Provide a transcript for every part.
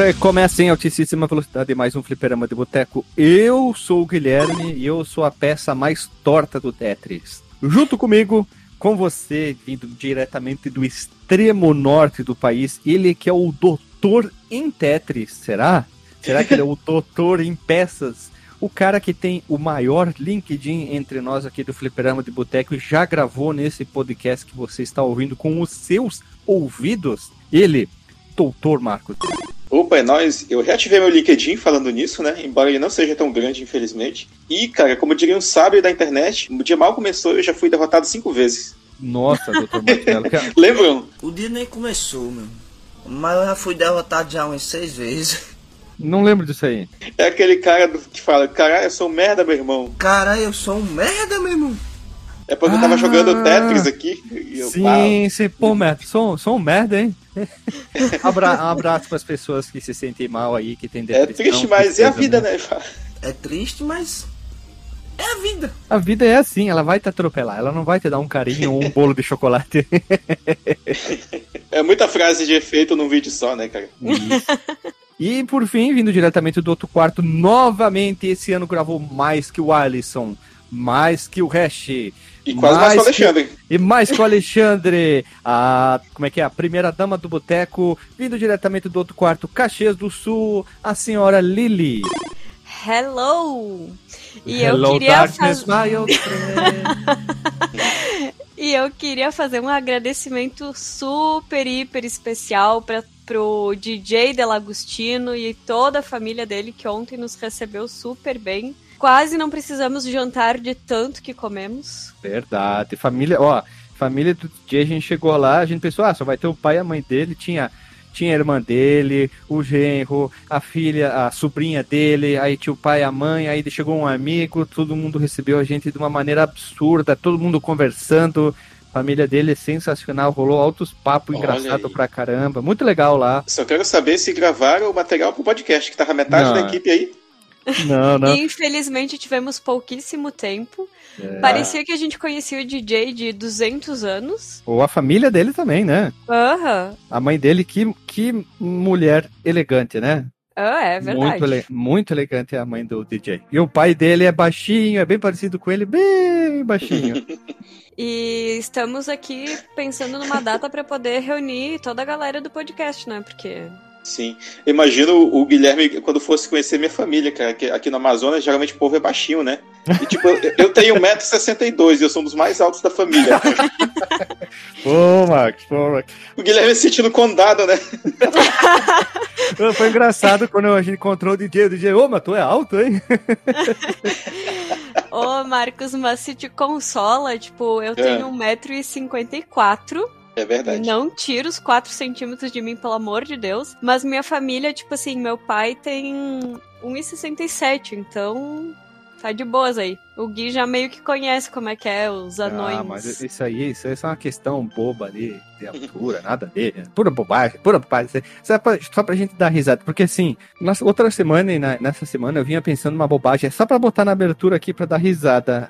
Recomeça em altíssima velocidade mais um fliperama de boteco. Eu sou o Guilherme e eu sou a peça mais torta do Tetris. Junto comigo, com você, vindo diretamente do extremo norte do país, ele que é o doutor em Tetris, será? Será que ele é o doutor em peças? O cara que tem o maior LinkedIn entre nós aqui do Fliperama de Boteco e já gravou nesse podcast que você está ouvindo com os seus ouvidos. Ele, doutor Marcos. Opa, é nóis. Eu reativei meu LinkedIn falando nisso, né? Embora ele não seja tão grande, infelizmente. E, cara, como diria um sábio da internet, o dia mal começou e eu já fui derrotado cinco vezes. Nossa, doutor Marcelo. Lembram? O dia nem começou, meu. Mas eu já fui derrotado já umas seis vezes. Não lembro disso aí. É aquele cara que fala, caralho, eu sou um merda, meu irmão. Caralho, eu sou um merda, meu irmão. É porque eu tava Ah, jogando Tetris aqui. E eu, Sim, pá, sim, pô, merda, sou, sou um merda, hein? Abra, um abraço para as pessoas que se sentem mal aí, que tem é depressão. triste, mas é a vida, né? É triste, mas. É a vida. A vida é assim, ela vai te atropelar, ela não vai te dar um carinho ou um bolo de chocolate. É muita frase de efeito num vídeo só, né, cara? E por fim, vindo diretamente do outro quarto, novamente esse ano gravou mais que o Alisson, mais que o Hash. E quase mais com o que- Alexandre. E mais que o Alexandre, a. Como é que é? A primeira dama do boteco, vindo diretamente do outro quarto, Caxias do Sul, a senhora Lily. Hello! E Hello, eu queria darkness, faz- my old friend. E eu queria fazer um agradecimento super, hiper especial para pro DJ Delagostino e toda a família dele que ontem nos recebeu super bem. Quase não precisamos jantar de tanto que comemos. Verdade. Família, ó, família do DJ, a gente chegou lá, a gente pensou, ah, só vai ter o pai e a mãe dele, tinha. Tinha a irmã dele, o genro, a filha, a sobrinha dele, aí tinha o pai e a mãe, aí chegou um amigo, todo mundo recebeu a gente de uma maneira absurda, todo mundo conversando. A família dele é sensacional, rolou altos papos engraçado aí. pra caramba. Muito legal lá. Só quero saber se gravaram o material pro podcast, que tava metade Não. da equipe aí. Não, não. Infelizmente tivemos pouquíssimo tempo. É. Parecia que a gente conhecia o DJ de 200 anos. Ou a família dele também, né? Aham. A mãe dele, que, que mulher elegante, né? Ah, é verdade. Muito, ele- muito elegante a mãe do DJ. E o pai dele é baixinho, é bem parecido com ele, bem baixinho. E estamos aqui pensando numa data para poder reunir toda a galera do podcast, né? Porque Sim. Imagino o Guilherme quando fosse conhecer minha família, cara. Que aqui no Amazonas, geralmente o povo é baixinho, né? E tipo, eu- tenho 1,62m e eu sou um dos mais altos da família. Pô, Max, pô, Max. O Guilherme se sentindo condado, né? Foi engraçado quando a gente encontrou o DJ. O DJ, ô, mas tu é alto, hein? Ô, Marcos, mas se te consola, tipo, eu tenho 1,54m. É verdade. Não tira os 4 centímetros de mim, pelo amor de Deus. Mas minha família, tipo assim, meu pai tem 1,67, então tá de boas aí. O Gui já meio que conhece como é que é os anões. Ah, mas isso aí, isso aí é uma questão boba ali, de altura, nada dele. Pura bobagem, pura bobagem. Só pra, só pra gente dar risada. Porque assim, outra semana e na- nessa semana eu vinha pensando numa bobagem, é só pra botar na abertura aqui pra dar risada.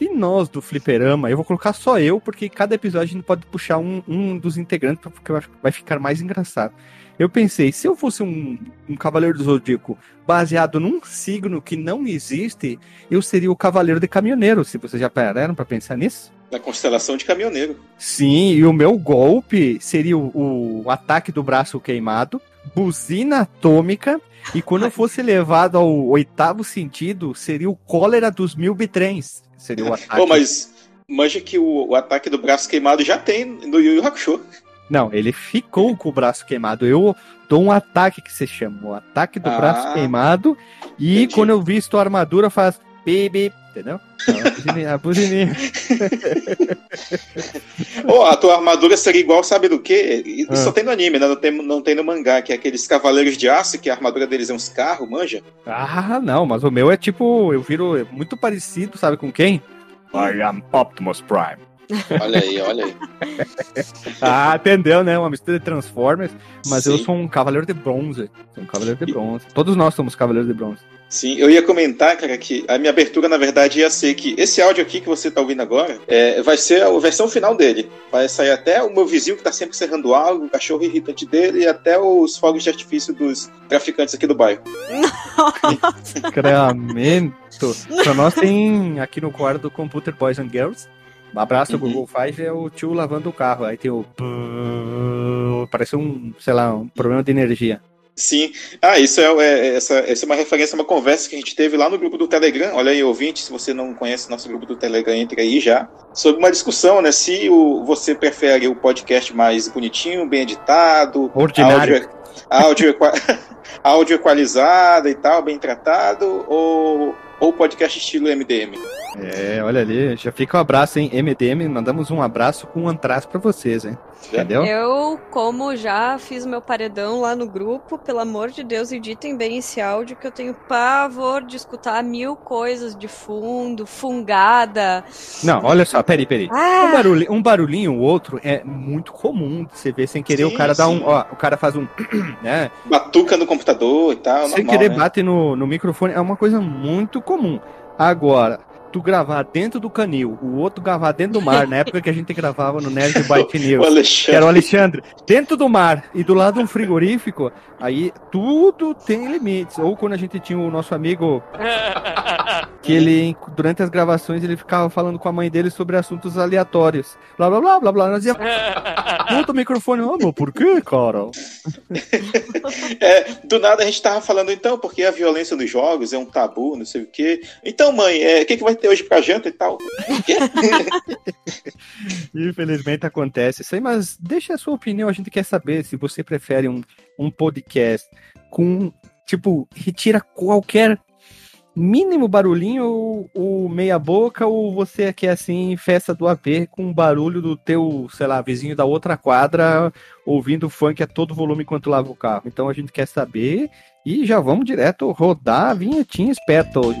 Se nós do Fliperama, eu vou colocar só eu, porque cada episódio a gente pode puxar um, um dos integrantes, porque vai ficar mais engraçado. Eu pensei, se eu fosse um, um Cavaleiro do Zodíaco baseado num signo que não existe, eu seria o Cavaleiro de Caminhoneiro. Se vocês já pararam pra pensar nisso? Na constelação de caminhoneiro. Sim, e o meu golpe seria o, o ataque do braço queimado, buzina atômica, e quando eu fosse levado ao oitavo sentido, seria o cólera dos mil bitrens. Seria o ataque. Pô, mas manja que o, o ataque do braço queimado já tem no Yu Yu Hakusho. Não, ele ficou com o braço queimado. Eu dou um ataque que se chama o ataque do Ah, braço queimado, e entendi. quando eu visto a armadura, faz bip, entendeu? Então, a buzininha- a buzininha. Ô, a tua armadura seria igual, sabe do quê? Isso Ah. só tem no anime, né? Não tem, não tem no mangá, que é aqueles cavaleiros de aço, que a armadura deles é uns carros, manja? Ah, não, mas o meu é tipo, eu viro muito parecido, sabe com quem? I am Optimus Prime. Olha aí, olha aí. Ah, entendeu, né? Uma mistura de Transformers, mas eu Sim. sou um cavaleiro de bronze. Sou um cavaleiro de bronze. Todos nós somos cavaleiros de bronze. Sim, eu ia comentar, cara, que a minha abertura, na verdade, ia ser que esse áudio aqui que você tá ouvindo agora é, vai ser a versão final dele. Vai sair até o meu vizinho que tá sempre serrando algo, o cachorro irritante dele e até os fogos de artifício dos traficantes aqui do bairro. Creamento. Pra nós tem aqui no quarto do Computer Boys and Girls. Um abraço, Uhum. Google Five é o tio lavando o carro. Aí tem o. Parece um, sei lá, um problema de energia. Sim. Ah, isso é, é- essa, essa é uma referência a uma conversa que a gente teve lá no grupo do Telegram. Olha aí, ouvinte, se você não conhece nosso grupo do Telegram, entre aí já. Sobre uma discussão, né? Se o, você prefere o podcast mais bonitinho, bem editado, Ordinário. áudio, áudio, áudio equalizado e tal, bem tratado, ou ou podcast estilo MDM. É, olha ali, já fica um abraço, hein? MDM, mandamos um abraço com um antraz pra vocês, hein? Entendeu? Eu, como já fiz meu paredão lá no grupo, pelo amor de Deus, editem bem esse áudio que eu tenho pavor de escutar mil coisas de fundo, fungada. Não, olha só, peraí, peraí. Um Ah, barulhinho, um barulhinho ou outro é muito comum de você ver sem querer. Sim, o cara dá sim. um. Ó, o cara faz um. né? Batuca no computador e tal. Sem normal, querer né? bate no, no microfone. É uma coisa muito comum. Agora, tu gravar dentro do canil, o outro gravar dentro do mar, na época que a gente gravava no Nerd O News. Que era o Alexandre, dentro do mar e do lado um frigorífico, aí tudo tem limites. Ou quando a gente tinha o nosso amigo, que ele, durante as gravações, ele ficava falando com a mãe dele sobre assuntos aleatórios. Blá blá blá blá blá. Nós ia. Puta o microfone, ah, por quê, cara? É, do nada a gente tava falando, então, porque a violência nos jogos é um tabu, não sei o quê. Então, mãe, é, o que, que vai ter hoje pra janta e tal? Infelizmente acontece isso aí, mas deixa a sua opinião, a gente quer saber se você prefere um, um podcast com, tipo, retira qualquer mínimo barulhinho ou, meia boca, ou você quer assim, festa do AP com barulho do teu, sei lá, vizinho da outra quadra ouvindo funk a todo volume enquanto lava o carro. Então a gente quer saber e já vamos direto rodar a vinhetinha esperta hoje.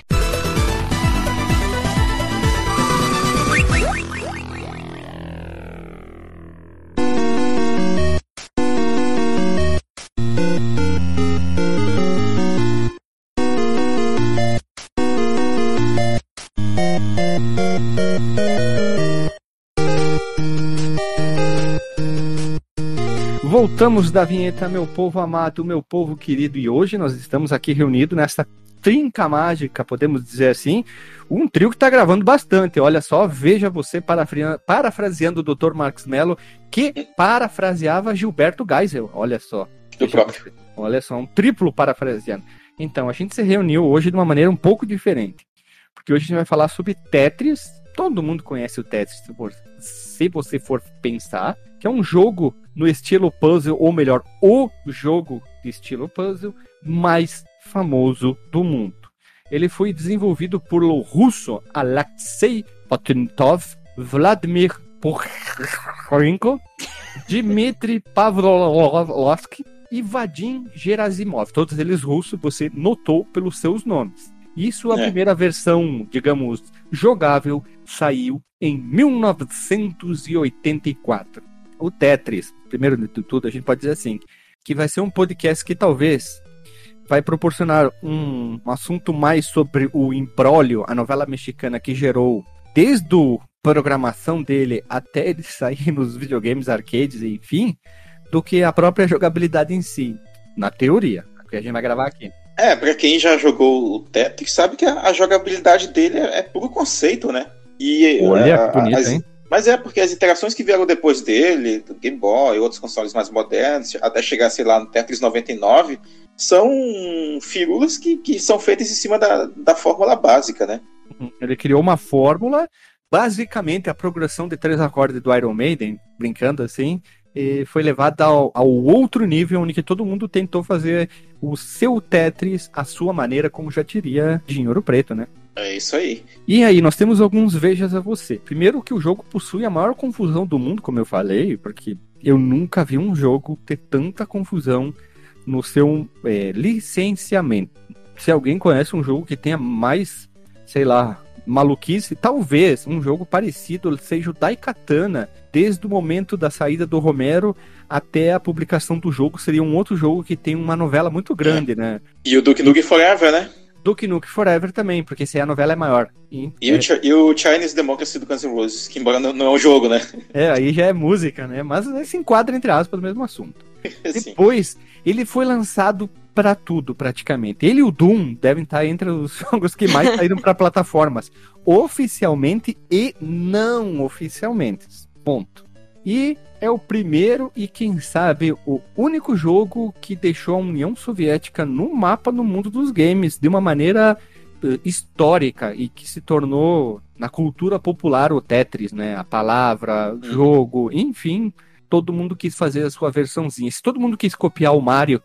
Voltamos da vinheta, meu povo amado, meu povo querido, e hoje nós estamos aqui reunidos nessa trinca mágica, podemos dizer assim, um trio que está gravando bastante. Olha só, veja você parafra- parafraseando o Dr. Marcos Mello, que parafraseava Gilberto Geisel. Olha só. Do próprio. Olha só, um triplo parafraseando. Então, a gente se reuniu hoje de uma maneira um pouco diferente. Porque hoje a gente vai falar sobre Tetris. Todo mundo conhece o Tetris, se você for pensar, que é um jogo no estilo puzzle, ou melhor, o jogo de estilo puzzle mais famoso do mundo. Ele foi desenvolvido por o russo Alexei Potentov, Vladimir Porchenko, Dmitry Pavlovsky e Vadim Gerasimov. Todos eles russos, você notou pelos seus nomes. Isso, a É. primeira versão, digamos, jogável, saiu em 1984. O Tetris, primeiro de tudo, a gente pode dizer assim, que vai ser um podcast que talvez vai proporcionar um assunto mais sobre o Imprólio, a novela mexicana que gerou desde a programação dele até ele sair nos videogames, arcades, enfim, do que a própria jogabilidade em si, na teoria, que a gente vai gravar aqui. É, pra quem já jogou o Tetris, sabe que a, a jogabilidade dele é, é puro conceito, né? E Olha a- que bonito, as, hein? Mas é porque as interações que vieram depois dele, do Game Boy, outros consoles mais modernos, até chegar, sei lá, no Tetris 99, são firulas que, que são feitas em cima da, da fórmula básica, né? Ele criou uma fórmula, basicamente a progressão de três acordes do Iron Maiden, brincando assim, e foi levada ao, ao, outro nível, onde todo mundo tentou fazer o seu Tetris à sua maneira, como já diria Dinheiro Preto, né? É isso aí. E aí, nós temos alguns vejas a você. Primeiro que o jogo possui a maior confusão do mundo, como eu falei, porque eu nunca vi um jogo ter tanta confusão no seu é, licenciamento. Se alguém conhece um jogo que tenha mais, sei lá, maluquice, talvez um jogo parecido seja o Daikatana, desde o momento da saída do Romero até a publicação do jogo, seria um outro jogo que tem uma novela muito grande, é. né? E o Duke Nukem Forever, né? Duke Nukem Forever também, porque se a novela é maior. E, e, é... o, e, o, Chinese Democracy do Guns N' Roses, que embora não, não, é um jogo, né? É, aí já é música, né? Mas se enquadra, entre aspas, no mesmo assunto. Depois, ele foi lançado para tudo, praticamente. Ele e o Doom devem estar entre os jogos que mais saíram para plataformas, oficialmente e não oficialmente. Ponto. E é o primeiro e, quem sabe, o único jogo que deixou a União Soviética no mapa no mundo dos games de uma maneira uh, histórica e que se tornou na cultura popular o Tetris, né? A palavra, uhum. jogo, enfim, todo mundo quis fazer a sua versãozinha. Se todo mundo quis copiar o Mario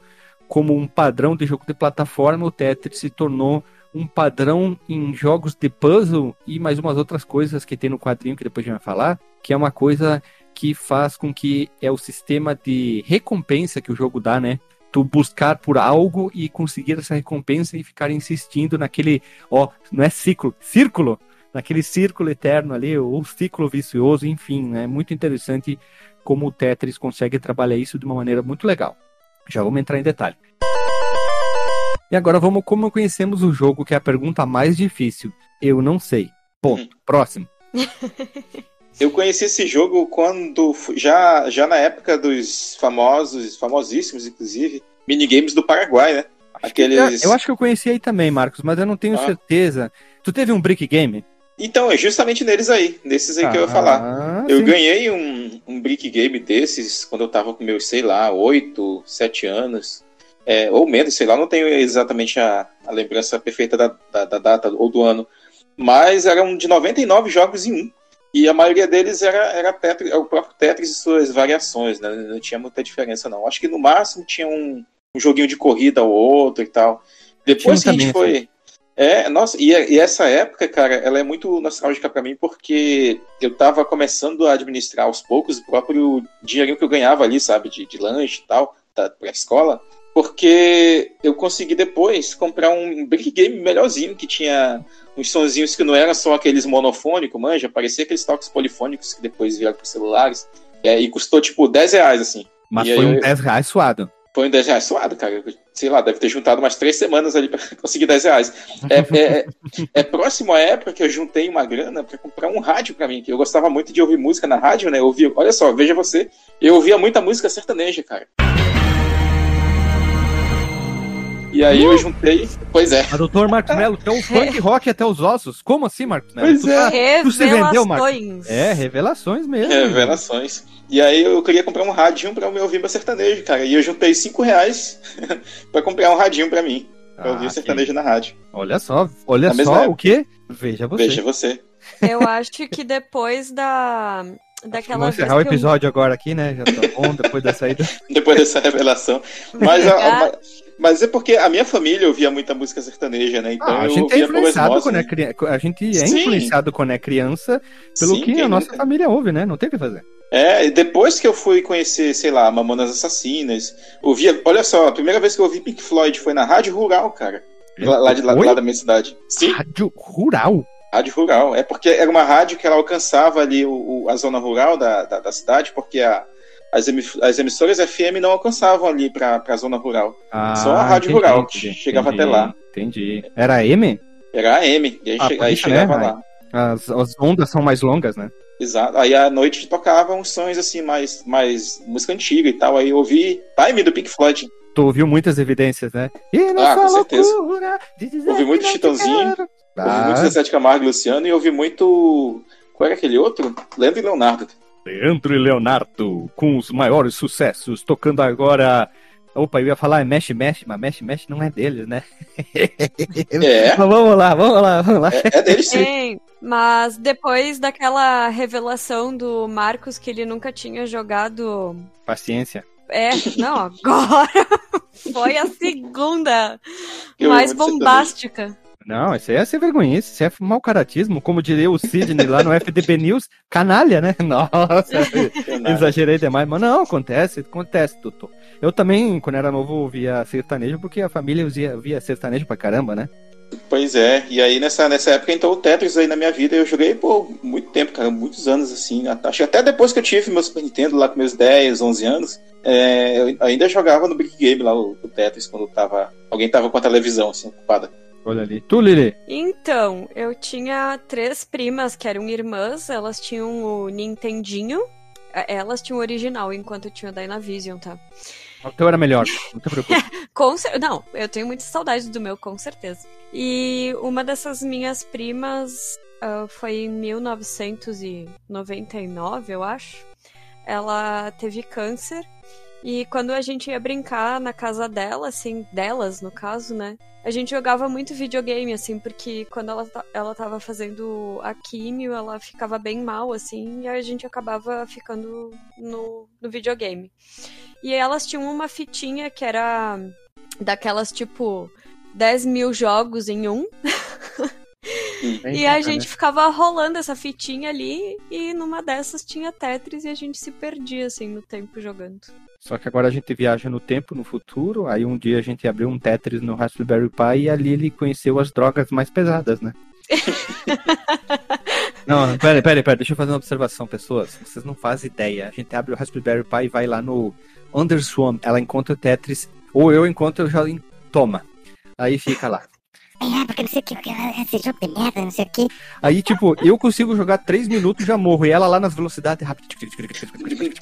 como um padrão de jogo de plataforma, o Tetris se tornou um padrão em jogos de puzzle e mais umas outras coisas que tem no quadrinho que depois a gente vai falar, que é uma coisa que faz com que é o sistema de recompensa que o jogo dá, né? Tu buscar por algo e conseguir essa recompensa e ficar insistindo naquele, ó, não é ciclo, círculo, naquele círculo eterno ali, ou ciclo vicioso, enfim, é né? muito interessante como o Tetris consegue trabalhar isso de uma maneira muito legal. Já vamos entrar em detalhe. E agora vamos como conhecemos o jogo, que é a pergunta mais difícil. Eu não sei. Ponto. Hum. Próximo. Eu conheci esse jogo quando já, já na época dos famosos, famosíssimos, inclusive, minigames do Paraguai, né? Aqueles... Eu, acho que eu conheci aí também, Marcos, mas eu não tenho ah. certeza. Tu teve um brick game? Então, é justamente neles aí, nesses aí ah, que eu ia falar. Ah, eu sim. ganhei um, um brick game desses quando eu tava com meus, sei lá, 8, 7 anos. É, ou menos, sei lá, não tenho exatamente a, a lembrança perfeita da, da, da, data ou do ano. Mas eram de 99 jogos em um. E a maioria deles era, era Tetris, o próprio Tetris e suas variações, né? Não tinha muita diferença, não. Acho que no máximo tinha um, um joguinho de corrida ou outro e tal. Depois que a gente foi. É, nossa, e, e, essa época, cara, ela é muito nostálgica para mim porque eu tava começando a administrar aos poucos o próprio dinheirinho que eu ganhava ali, sabe, de, de lanche e tal, da, pra escola, porque eu consegui depois comprar um brick game melhorzinho que tinha uns sonzinhos que não eram só aqueles monofônicos, manja, parecia aqueles toques polifônicos que depois vieram para celulares. E custou tipo 10 reais, assim. Mas e foi um 10 reais suado. Foi um 10 reais suado, cara. Sei lá, deve ter juntado umas três semanas ali para conseguir 10 reais. É, é, é, é, próximo à época que eu juntei uma grana para comprar um rádio para mim, que eu gostava muito de ouvir música na rádio, né? Eu ouvia, olha só, veja você, eu ouvia muita música sertaneja, cara. E aí uh! eu juntei. Pois é. A doutor Marcos Mello tem um funk rock até os ossos. Como assim, Marcos Mello? Pois tu, é. Tu se vendeu, Marcos? É, revelações mesmo. Revelações. E aí eu queria comprar um radinho pra me ouvir meu sertanejo, cara. E eu juntei 5 reais pra comprar um radinho pra mim. Pra ah, ouvir o sertanejo na rádio. Olha só, olha na só o que? Veja você. Veja você. Eu acho que depois da daquela Vamos encerrar o episódio eu... agora aqui, né? Já tá bom, depois da saída. depois dessa revelação. Mas, a, mas é porque a minha família ouvia muita música sertaneja, né? Então ah, a gente é influenciado quando é criança. A gente é Sim. influenciado quando é criança pelo Sim, que a nossa família ouve, né? Não tem o que fazer. É, depois que eu fui conhecer, sei lá, Mamonas Assassinas, ouvia. Olha só, a primeira vez que eu ouvi Pink Floyd foi na Rádio Rural, cara. Lá, lá de, lá, lá da minha cidade. Sim. Rádio Rural? Rádio rural. É porque era uma rádio que ela alcançava ali o, o a zona rural da, da, da cidade, porque a, as, as, emissoras FM não alcançavam ali para a zona rural. Ah, Só a rádio entendi, rural que chegava entendi, até lá. Entendi. Era AM? Era AM, e aí, ah, che aí chegava né? lá. As, as ondas são mais longas, né? Exato. Aí à noite tocava uns sons assim, mais, mais música antiga e tal. Aí eu ouvi Time do Pink Floyd. Tu ouviu muitas evidências, né? Ah, com certeza. Ouvi muito Chitãozinho. Ah. Ouvi muito de Camargo e Luciano e ouvi muito Qual era aquele outro? Leandro e Leonardo. Leandro e Leonardo, com os maiores sucessos, tocando agora. Opa, eu ia falar Mexe Mexe, mas Mexe Mexe não é deles, né? É. Mas vamos lá, vamos lá, vamos lá. É, é dele sim. Mas depois daquela revelação do Marcos que ele nunca tinha jogado. Paciência. É, não, agora foi a segunda Eu mais bombástica. Não, isso aí é sem vergonhice, isso é mau caratismo, como diria o Sidney lá no FDB News, canalha, né? Nossa, exagerei demais, mas não, acontece, acontece, doutor. Eu também, quando era novo, via sertanejo, porque a família via, sertanejo pra caramba, né? Pois é, e aí nessa, nessa época entrou o Tetris aí na minha vida, eu joguei por muito tempo, cara, muitos anos assim, acho que até depois que eu tive meu Super Nintendo lá com meus 10, 11 anos, é, eu ainda jogava no Big Game lá, o, o Tetris, quando tava, alguém tava com a televisão assim, ocupada. Olha ali. Tu, Lili? Então, eu tinha três primas que eram irmãs, elas tinham o Nintendinho. eh, Elas tinham o original, enquanto eu tinha o Dynavision, tá? O teu era melhor, não te preocupe. Com cer- Não, eu tenho muita saudade do meu, com certeza. E uma dessas minhas primas ah, foi em 1999, eu acho. Ela teve câncer. E quando a gente ia brincar na casa dela, assim, delas no caso, né? A gente jogava muito videogame, assim, porque quando ela, ela tava fazendo a químio, ela ficava bem mal, assim, e a gente acabava ficando no, no videogame. E elas tinham uma fitinha que era daquelas, tipo, 10 mil jogos em um. E a gente ficava rolando essa fitinha ali, e numa dessas tinha Tetris e a gente se perdia, assim, no tempo jogando. Só que agora a gente viaja no tempo, no futuro. Aí um dia a gente abriu um Tetris no Raspberry Pi e ali ele conheceu as drogas mais pesadas, né? não, pera, pera, pera, deixa eu fazer uma observação, pessoas. Vocês não fazem ideia. A gente abre o Raspberry Pi e vai lá no Underswarm. Ela encontra o Tetris, ou eu encontro, eu já toma. Aí fica lá. É, porque não sei o que, porque esse jogo de merda, não sei o que. Aí, tipo, eu consigo jogar 3 minutos e já morro. E ela lá nas velocidades rápidas.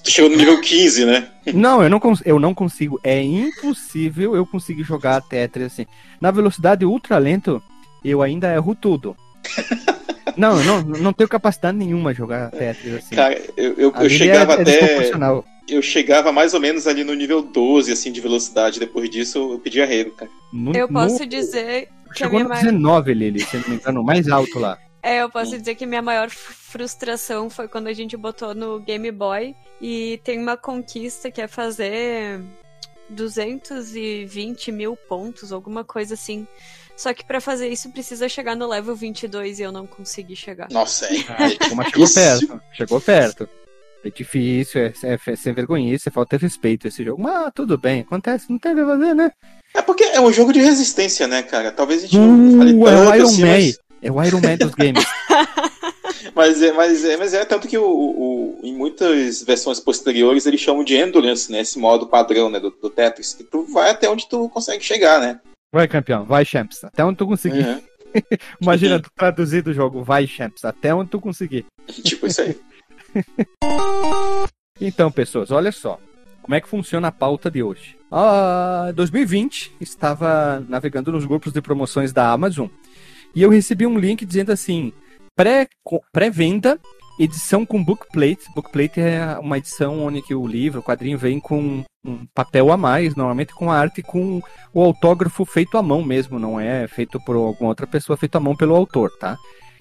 Tu chegou no nível 15, né? Não, eu não, cons- eu não consigo. É impossível eu conseguir jogar Tetris assim. Na velocidade ultra lento, eu ainda erro tudo. Não, eu não, não tenho capacidade nenhuma de jogar Tetris assim. Cara, eu, eu, eu Lili chegava é, é até. Eu chegava mais ou menos ali no nível 12, assim, de velocidade. Depois disso, eu pedi arrego, cara. No- Eu posso no- dizer Chegou no maior... 19, Lili, se não me engano, mais alto lá. É, eu posso dizer que minha maior frustração foi quando a gente botou no Game Boy e tem uma conquista que é fazer 220 mil pontos, alguma coisa assim. Só que pra fazer isso precisa chegar no level 22 e eu não consegui chegar. Nossa, é. Ah, Mas chegou Isso. perto, chegou perto. É difícil, é, é, é sem vergonhice, é falta de respeito esse jogo. Mas tudo bem, acontece, não tem o que fazer, né? É porque é um jogo de resistência, né, cara? Talvez a gente Uh, não fale é o tanto Iron assim, Man. mas, É o Iron Man dos games. mas, é, mas, é, mas é tanto que o, o- em muitas versões posteriores eles chamam de endurance, né? Esse modo padrão né, do, do Tetris, que tu vai até onde tu consegue chegar, né? Vai, campeão, vai, Champs. Até onde tu conseguir. Uhum. Imagina tu traduzir do jogo, vai, Champs. Até onde tu conseguir. Tipo isso aí. Então, pessoas, olha só. Como é que funciona a pauta de hoje? Ah, 2020, estava navegando nos grupos de promoções da Amazon e eu recebi um link dizendo assim: pré- pré-venda, edição com bookplate. Bookplate é uma edição onde que o livro, o quadrinho vem com um papel a mais, normalmente com a arte com o autógrafo feito à mão mesmo, não é feito por alguma outra pessoa, feito à mão pelo autor, tá?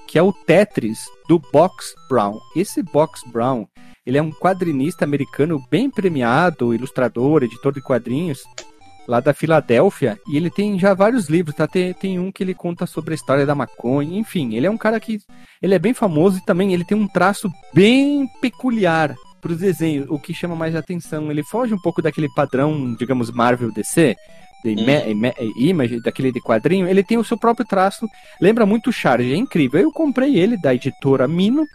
Que é o Tetris do Box Brown. Esse Box Brown ele é um quadrinista americano bem premiado, ilustrador, editor de quadrinhos, lá da Filadélfia. E ele tem já vários livros, tá? Tem, tem um que ele conta sobre a história da maconha. Enfim, ele é um cara que. Ele é bem famoso e também ele tem um traço bem peculiar para os desenhos, o que chama mais atenção. Ele foge um pouco daquele padrão, digamos, Marvel DC. De image, daquele de quadrinho, ele tem o seu próprio traço, lembra muito o Charge, é incrível. Eu comprei ele da editora Mino,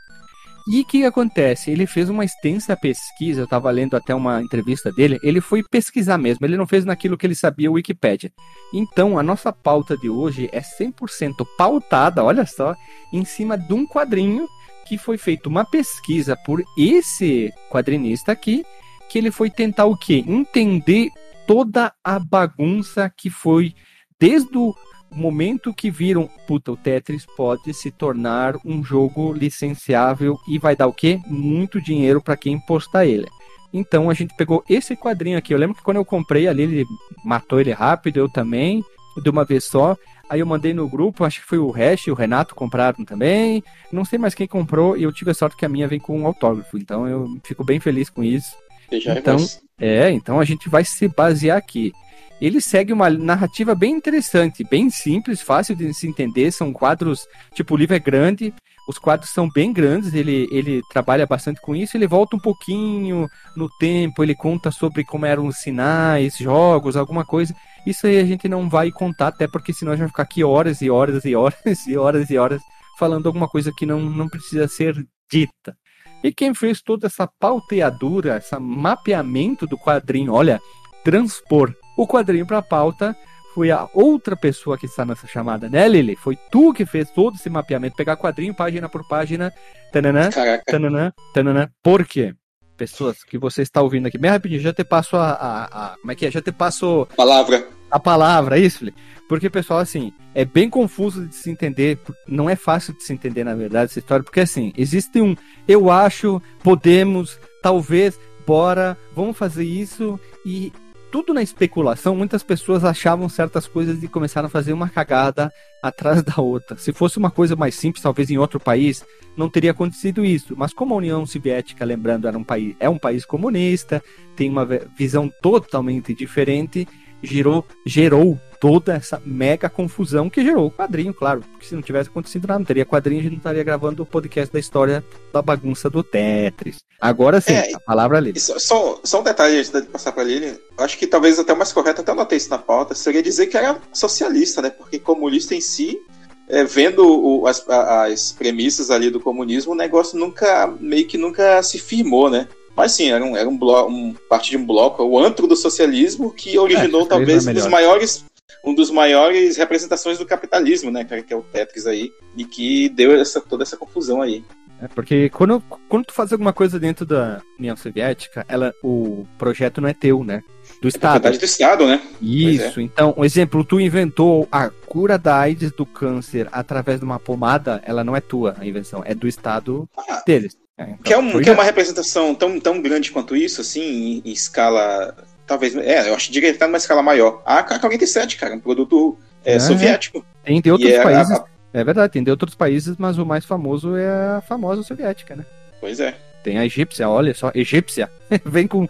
e o que acontece? Ele fez uma extensa pesquisa, eu estava lendo até uma entrevista dele, ele foi pesquisar mesmo, ele não fez naquilo que ele sabia Wikipedia. Então, a nossa pauta de hoje é 100% pautada, olha só, em cima de um quadrinho que foi feita uma pesquisa por esse quadrinista aqui, que ele foi tentar o quê? Entender toda a bagunça que foi desde o momento que viram, puta, o Tetris pode se tornar um jogo licenciável e vai dar o quê? Muito dinheiro para quem postar ele. Então a gente pegou esse quadrinho aqui. Eu lembro que quando eu comprei ali, ele matou ele rápido, eu também, de uma vez só. Aí eu mandei no grupo, acho que foi o Hash e o Renato compraram também. Não sei mais quem comprou e eu tive a sorte que a minha vem com um autógrafo. Então eu fico bem feliz com isso. Então, é, então a gente vai se basear aqui. Ele segue uma narrativa bem interessante, bem simples, fácil de se entender. São quadros, tipo, o livro é grande, os quadros são bem grandes, ele, ele trabalha bastante com isso. Ele volta um pouquinho no tempo, ele conta sobre como eram os sinais, jogos, alguma coisa. Isso aí a gente não vai contar, até porque senão a gente vai ficar aqui horas e horas e horas e horas e horas falando alguma coisa que não, não precisa ser dita. E quem fez toda essa pauteadura, esse mapeamento do quadrinho, olha, transpor o quadrinho para a pauta foi a outra pessoa que está nessa chamada, né, Lili? Foi tu que fez todo esse mapeamento, pegar quadrinho página por página, tananã, tananã, tananã. Por quê? Pessoas que você está ouvindo aqui, bem rapidinho, já te passo a, a, a como é que é? Já te passo... Palavra. A palavra, isso, Lili? Porque, pessoal, assim, é bem confuso de se entender, não é fácil de se entender, na verdade, essa história, porque, assim, existe um eu acho, podemos, talvez, bora, vamos fazer isso, e tudo na especulação, muitas pessoas achavam certas coisas e começaram a fazer uma cagada atrás da outra. Se fosse uma coisa mais simples, talvez em outro país, não teria acontecido isso. Mas como a União Soviética, lembrando, era um país, é um país comunista, tem uma visão totalmente diferente, gerou, gerou toda essa mega confusão que gerou o quadrinho, claro. Porque se não tivesse acontecido nada, não teria quadrinho, a gente não estaria gravando o podcast da história da bagunça do Tetris. Agora sim, é, a palavra ali. Só, só um detalhe antes de passar para Lili. Acho que talvez até o mais correto, até anotei isso na pauta, seria dizer que era socialista, né? Porque comunista em si é, vendo o, as, as, premissas ali do comunismo, o negócio nunca, meio que nunca se firmou, né? Mas sim, era um, era um, bloco, um parte de um bloco, o antro do socialismo, que originou é, talvez um dos maiores um dos maiores representações do capitalismo, né, cara, que é o Tetris aí, e que deu essa, toda essa confusão aí. É porque quando, quando tu faz alguma coisa dentro da União Soviética, ela, o projeto não é teu, né? Do é Estado. É do Estado, né? Isso. É. Então, um exemplo, tu inventou a cura da AIDS do câncer através de uma pomada, ela não é tua, a invenção, é do Estado ah, deles. É, então, que, é um, que é uma representação tão, tão grande quanto isso, assim, em, em escala talvez. É, eu acho que ele tá numa escala maior. A K-47, cara, um produto é, é, soviético. Tem de outros países. A... É verdade, tem de outros países, mas o mais famoso é a famosa soviética, né? Pois é. Tem a egípcia, olha só, egípcia. Vem com.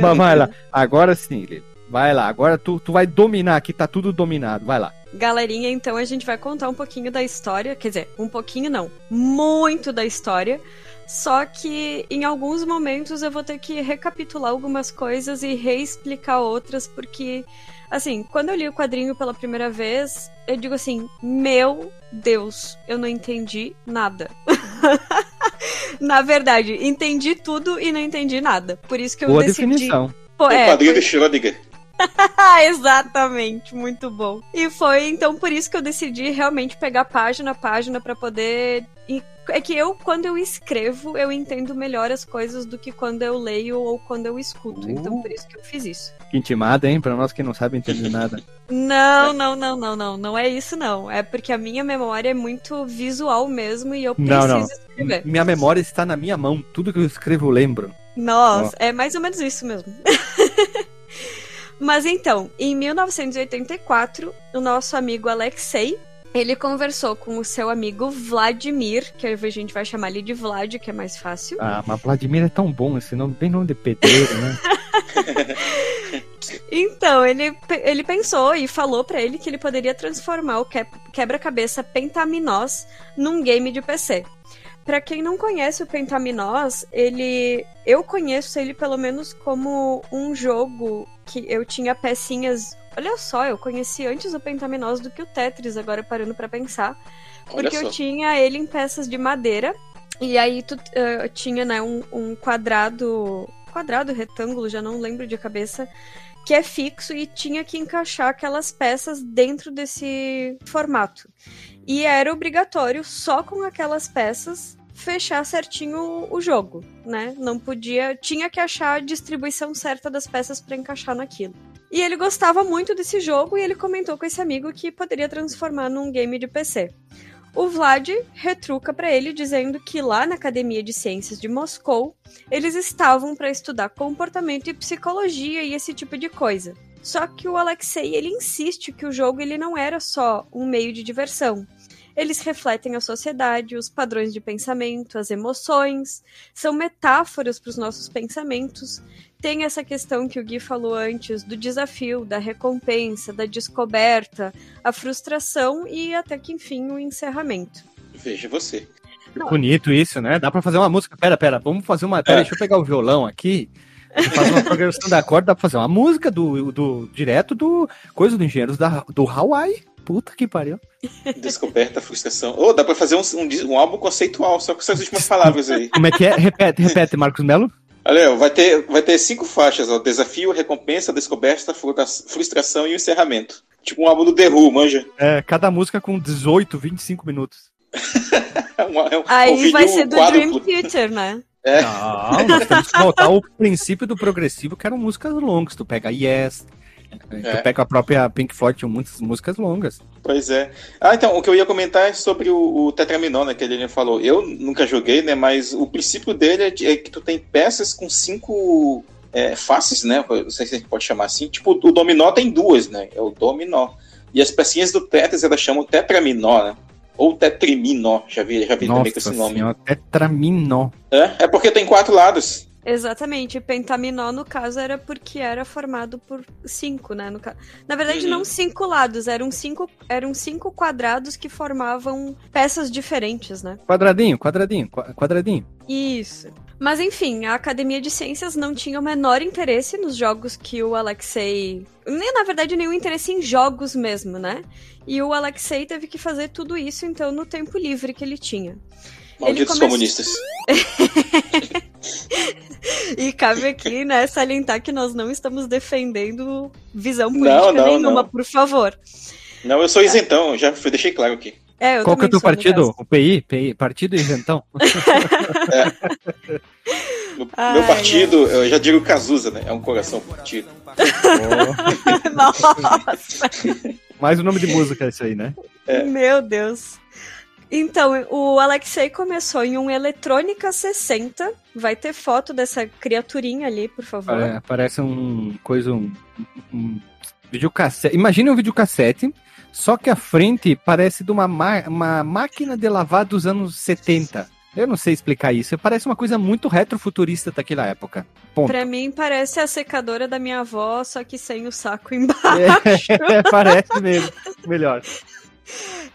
Mas vai lá, agora sim, vai lá, agora tu, tu vai dominar aqui, tá tudo dominado, vai lá. Galerinha, então a gente vai contar um pouquinho da história, quer dizer, um pouquinho não, muito da história só que em alguns momentos eu vou ter que recapitular algumas coisas e reexplicar outras, porque, assim, quando eu li o quadrinho pela primeira vez, eu digo assim: Meu Deus, eu não entendi nada. Na verdade, entendi tudo e não entendi nada. Por isso que eu Boa decidi. Definição. Pô, é, o quadrinho de Schrödinger. Exatamente, muito bom. E foi então por isso que eu decidi realmente pegar página a página para poder é que eu, quando eu escrevo, eu entendo melhor as coisas do que quando eu leio ou quando eu escuto. Então, uh. Então, por isso que eu fiz isso. Que intimada, hein? Pra nós que não sabem entender nada. Não, não, não, não, não. Não é isso, não. É porque a minha memória é muito visual mesmo e eu preciso não, não. escrever. Minha memória está na minha mão. Tudo que eu escrevo eu lembro. Nossa, oh. é mais ou menos isso mesmo. Mas então, em 1984, o nosso amigo Alexei ele conversou com o seu amigo Vladimir, que a gente vai chamar ele de Vlad, que é mais fácil. Ah, mas Vladimir é tão bom, esse nome bem nome de pedreiro, né? então, ele, ele pensou e falou para ele que ele poderia transformar o quebra-cabeça Pentaminós num game de PC. Para quem não conhece o Pentaminós, ele eu conheço ele pelo menos como um jogo que eu tinha pecinhas. Olha só, eu conheci antes o Pentaminós do que o Tetris, agora parando para pensar. Porque eu tinha ele em peças de madeira. E aí tu uh, tinha, né, um, um quadrado. Quadrado, retângulo, já não lembro de cabeça que é fixo e tinha que encaixar aquelas peças dentro desse formato. E era obrigatório, só com aquelas peças, fechar certinho o jogo, né? Não podia. Tinha que achar a distribuição certa das peças para encaixar naquilo. E ele gostava muito desse jogo e ele comentou com esse amigo que poderia transformar num game de PC. O Vlad retruca para ele dizendo que lá na Academia de Ciências de Moscou, eles estavam para estudar comportamento e psicologia e esse tipo de coisa. Só que o Alexei ele insiste que o jogo ele não era só um meio de diversão. Eles refletem a sociedade, os padrões de pensamento, as emoções, são metáforas para os nossos pensamentos. Tem essa questão que o Gui falou antes do desafio, da recompensa, da descoberta, a frustração e até que enfim o encerramento. Veja você. Que bonito isso, né? Dá pra fazer uma música. Pera, pera, vamos fazer uma. Pera, É. deixa eu pegar o violão aqui. Faz uma progressão da corda, dá pra fazer uma música do, do direto do coisa do Engenheiros da, do Hawaii. Puta que pariu. Descoberta, frustração. Ou dá pra fazer um, um, um álbum conceitual, só com essas últimas palavras aí. Como é que é? Repete, repete, Marcos Melo. Olha, vai ter, vai ter cinco faixas, ó. Desafio, recompensa, descoberta, frustra- frustração e o encerramento. Tipo um álbum do The Who, manja? É, cada música com 18, 25 minutos. É um, é um, Aí vai ser do quádruplo. Dream Theater, né? Não, nós temos que voltar ao princípio do progressivo, que eram músicas longas. Tu pega Yes, É. tu pega a própria Pink Floyd, tinha muitas músicas longas. Pois é. Ah, então, o que eu ia comentar é sobre o, o Tetraminó, né, que ele falou. Eu nunca joguei, né, mas o princípio dele é, de- é que tu tem peças com cinco é, faces, né, não sei se a gente pode chamar assim. Tipo, o dominó tem duas, né, é o dominó. E as pecinhas do Tetris elas chamam tetraminó, né, ou tetriminó, já vi, já vi também com esse Nossa nome. senhora, tetraminó. É, é porque tem quatro lados. Exatamente. Pentaminó, no caso, era porque era formado por cinco, né? No ca... Na verdade, Uhum. não cinco lados, eram cinco, eram cinco quadrados que formavam peças diferentes, né? Quadradinho, quadradinho, qua- quadradinho. Isso. Mas enfim, a Academia de Ciências não tinha o menor interesse nos jogos que o Alexei. Nem, na verdade, nenhum interesse em jogos mesmo, né? E o Alexei teve que fazer tudo isso, então, no tempo livre que ele tinha. Malditos começou- comunistas. E cabe aqui, né, salientar que nós não estamos defendendo visão Não, política não, nenhuma, não. por favor. Não, eu sou isentão, já fui- deixei claro aqui. É, eu Qual que é o teu partido? O PI? PI? Partido Isentão? Meu, Ai, meu partido, eu já digo Cazuza, né, é um coração partido. Nossa, Mais o nome de música esse aí, né? É. meu Deus. Então, o Alexei começou em um Eletrônica 60. Vai ter foto dessa criaturinha ali, por favor. Pare- Parece um coisa, um, um videocassete. Imagina um videocassete, só que a frente parece de uma, ma- uma máquina de lavar dos anos 70. Eu não sei explicar isso. Parece uma coisa muito retrofuturista daquela época. Ponto. Pra mim, parece a secadora da minha avó, só que sem o saco embaixo. É, parece mesmo. Melhor.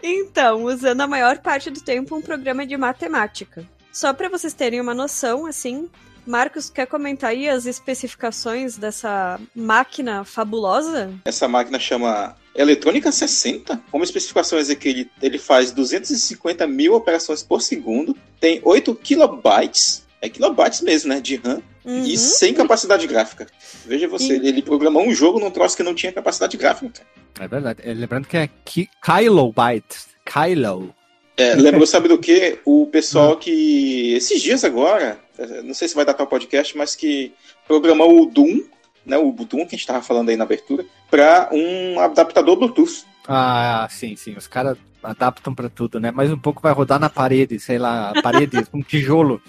Então, usando a maior parte do tempo um programa de matemática. Só para vocês terem uma noção, assim, Marcos, quer comentar aí as especificações dessa máquina fabulosa? Essa máquina chama Eletrônica 60. Como especificações é que ele, ele faz 250 mil operações por segundo, tem 8 kilobytes, é kilobytes mesmo, né, de RAM, Uhum. e sem capacidade gráfica. Veja você, E- ele, ele programou um jogo num troço que não tinha capacidade gráfica. É verdade. É, lembrando que é ki kilobytes. Kilo. É, lembrou, sabe do que? O pessoal que, esses dias agora, eh, não sei se vai dar para o podcast, mas que programou o Doom, né, o Doom que a gente estava falando aí na abertura, para um adaptador Bluetooth. Ah, sim, sim. Os caras adaptam pra tudo, né? Mas um pouco vai rodar na parede, sei lá, parede com tijolo.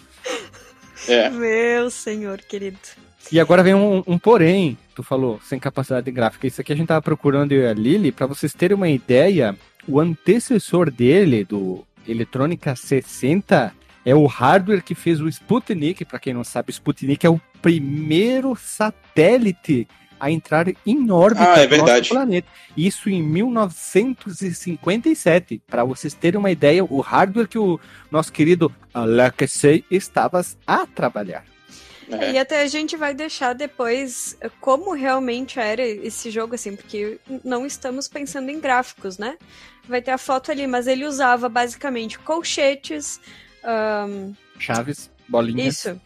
É, Meu senhor querido. E agora vem um, um porém, tu falou, sem capacidade gráfica. Isso aqui a gente tava procurando eu e a Lili, pra vocês terem uma ideia, o antecessor dele, do Eletrônica 60, é o hardware que fez o Sputnik. Pra quem não sabe, o Sputnik é o primeiro satélite a entrar em órbita Ah, é do nosso planeta. Isso em 1957. Pra vocês terem uma ideia, o hardware que o nosso querido Alexei estava a trabalhar. É. E até a gente vai deixar depois como realmente era esse jogo, assim, porque não estamos pensando em gráficos, né? Vai ter a foto ali, mas ele usava basicamente colchetes, ahn, Chaves, bolinhas. isso.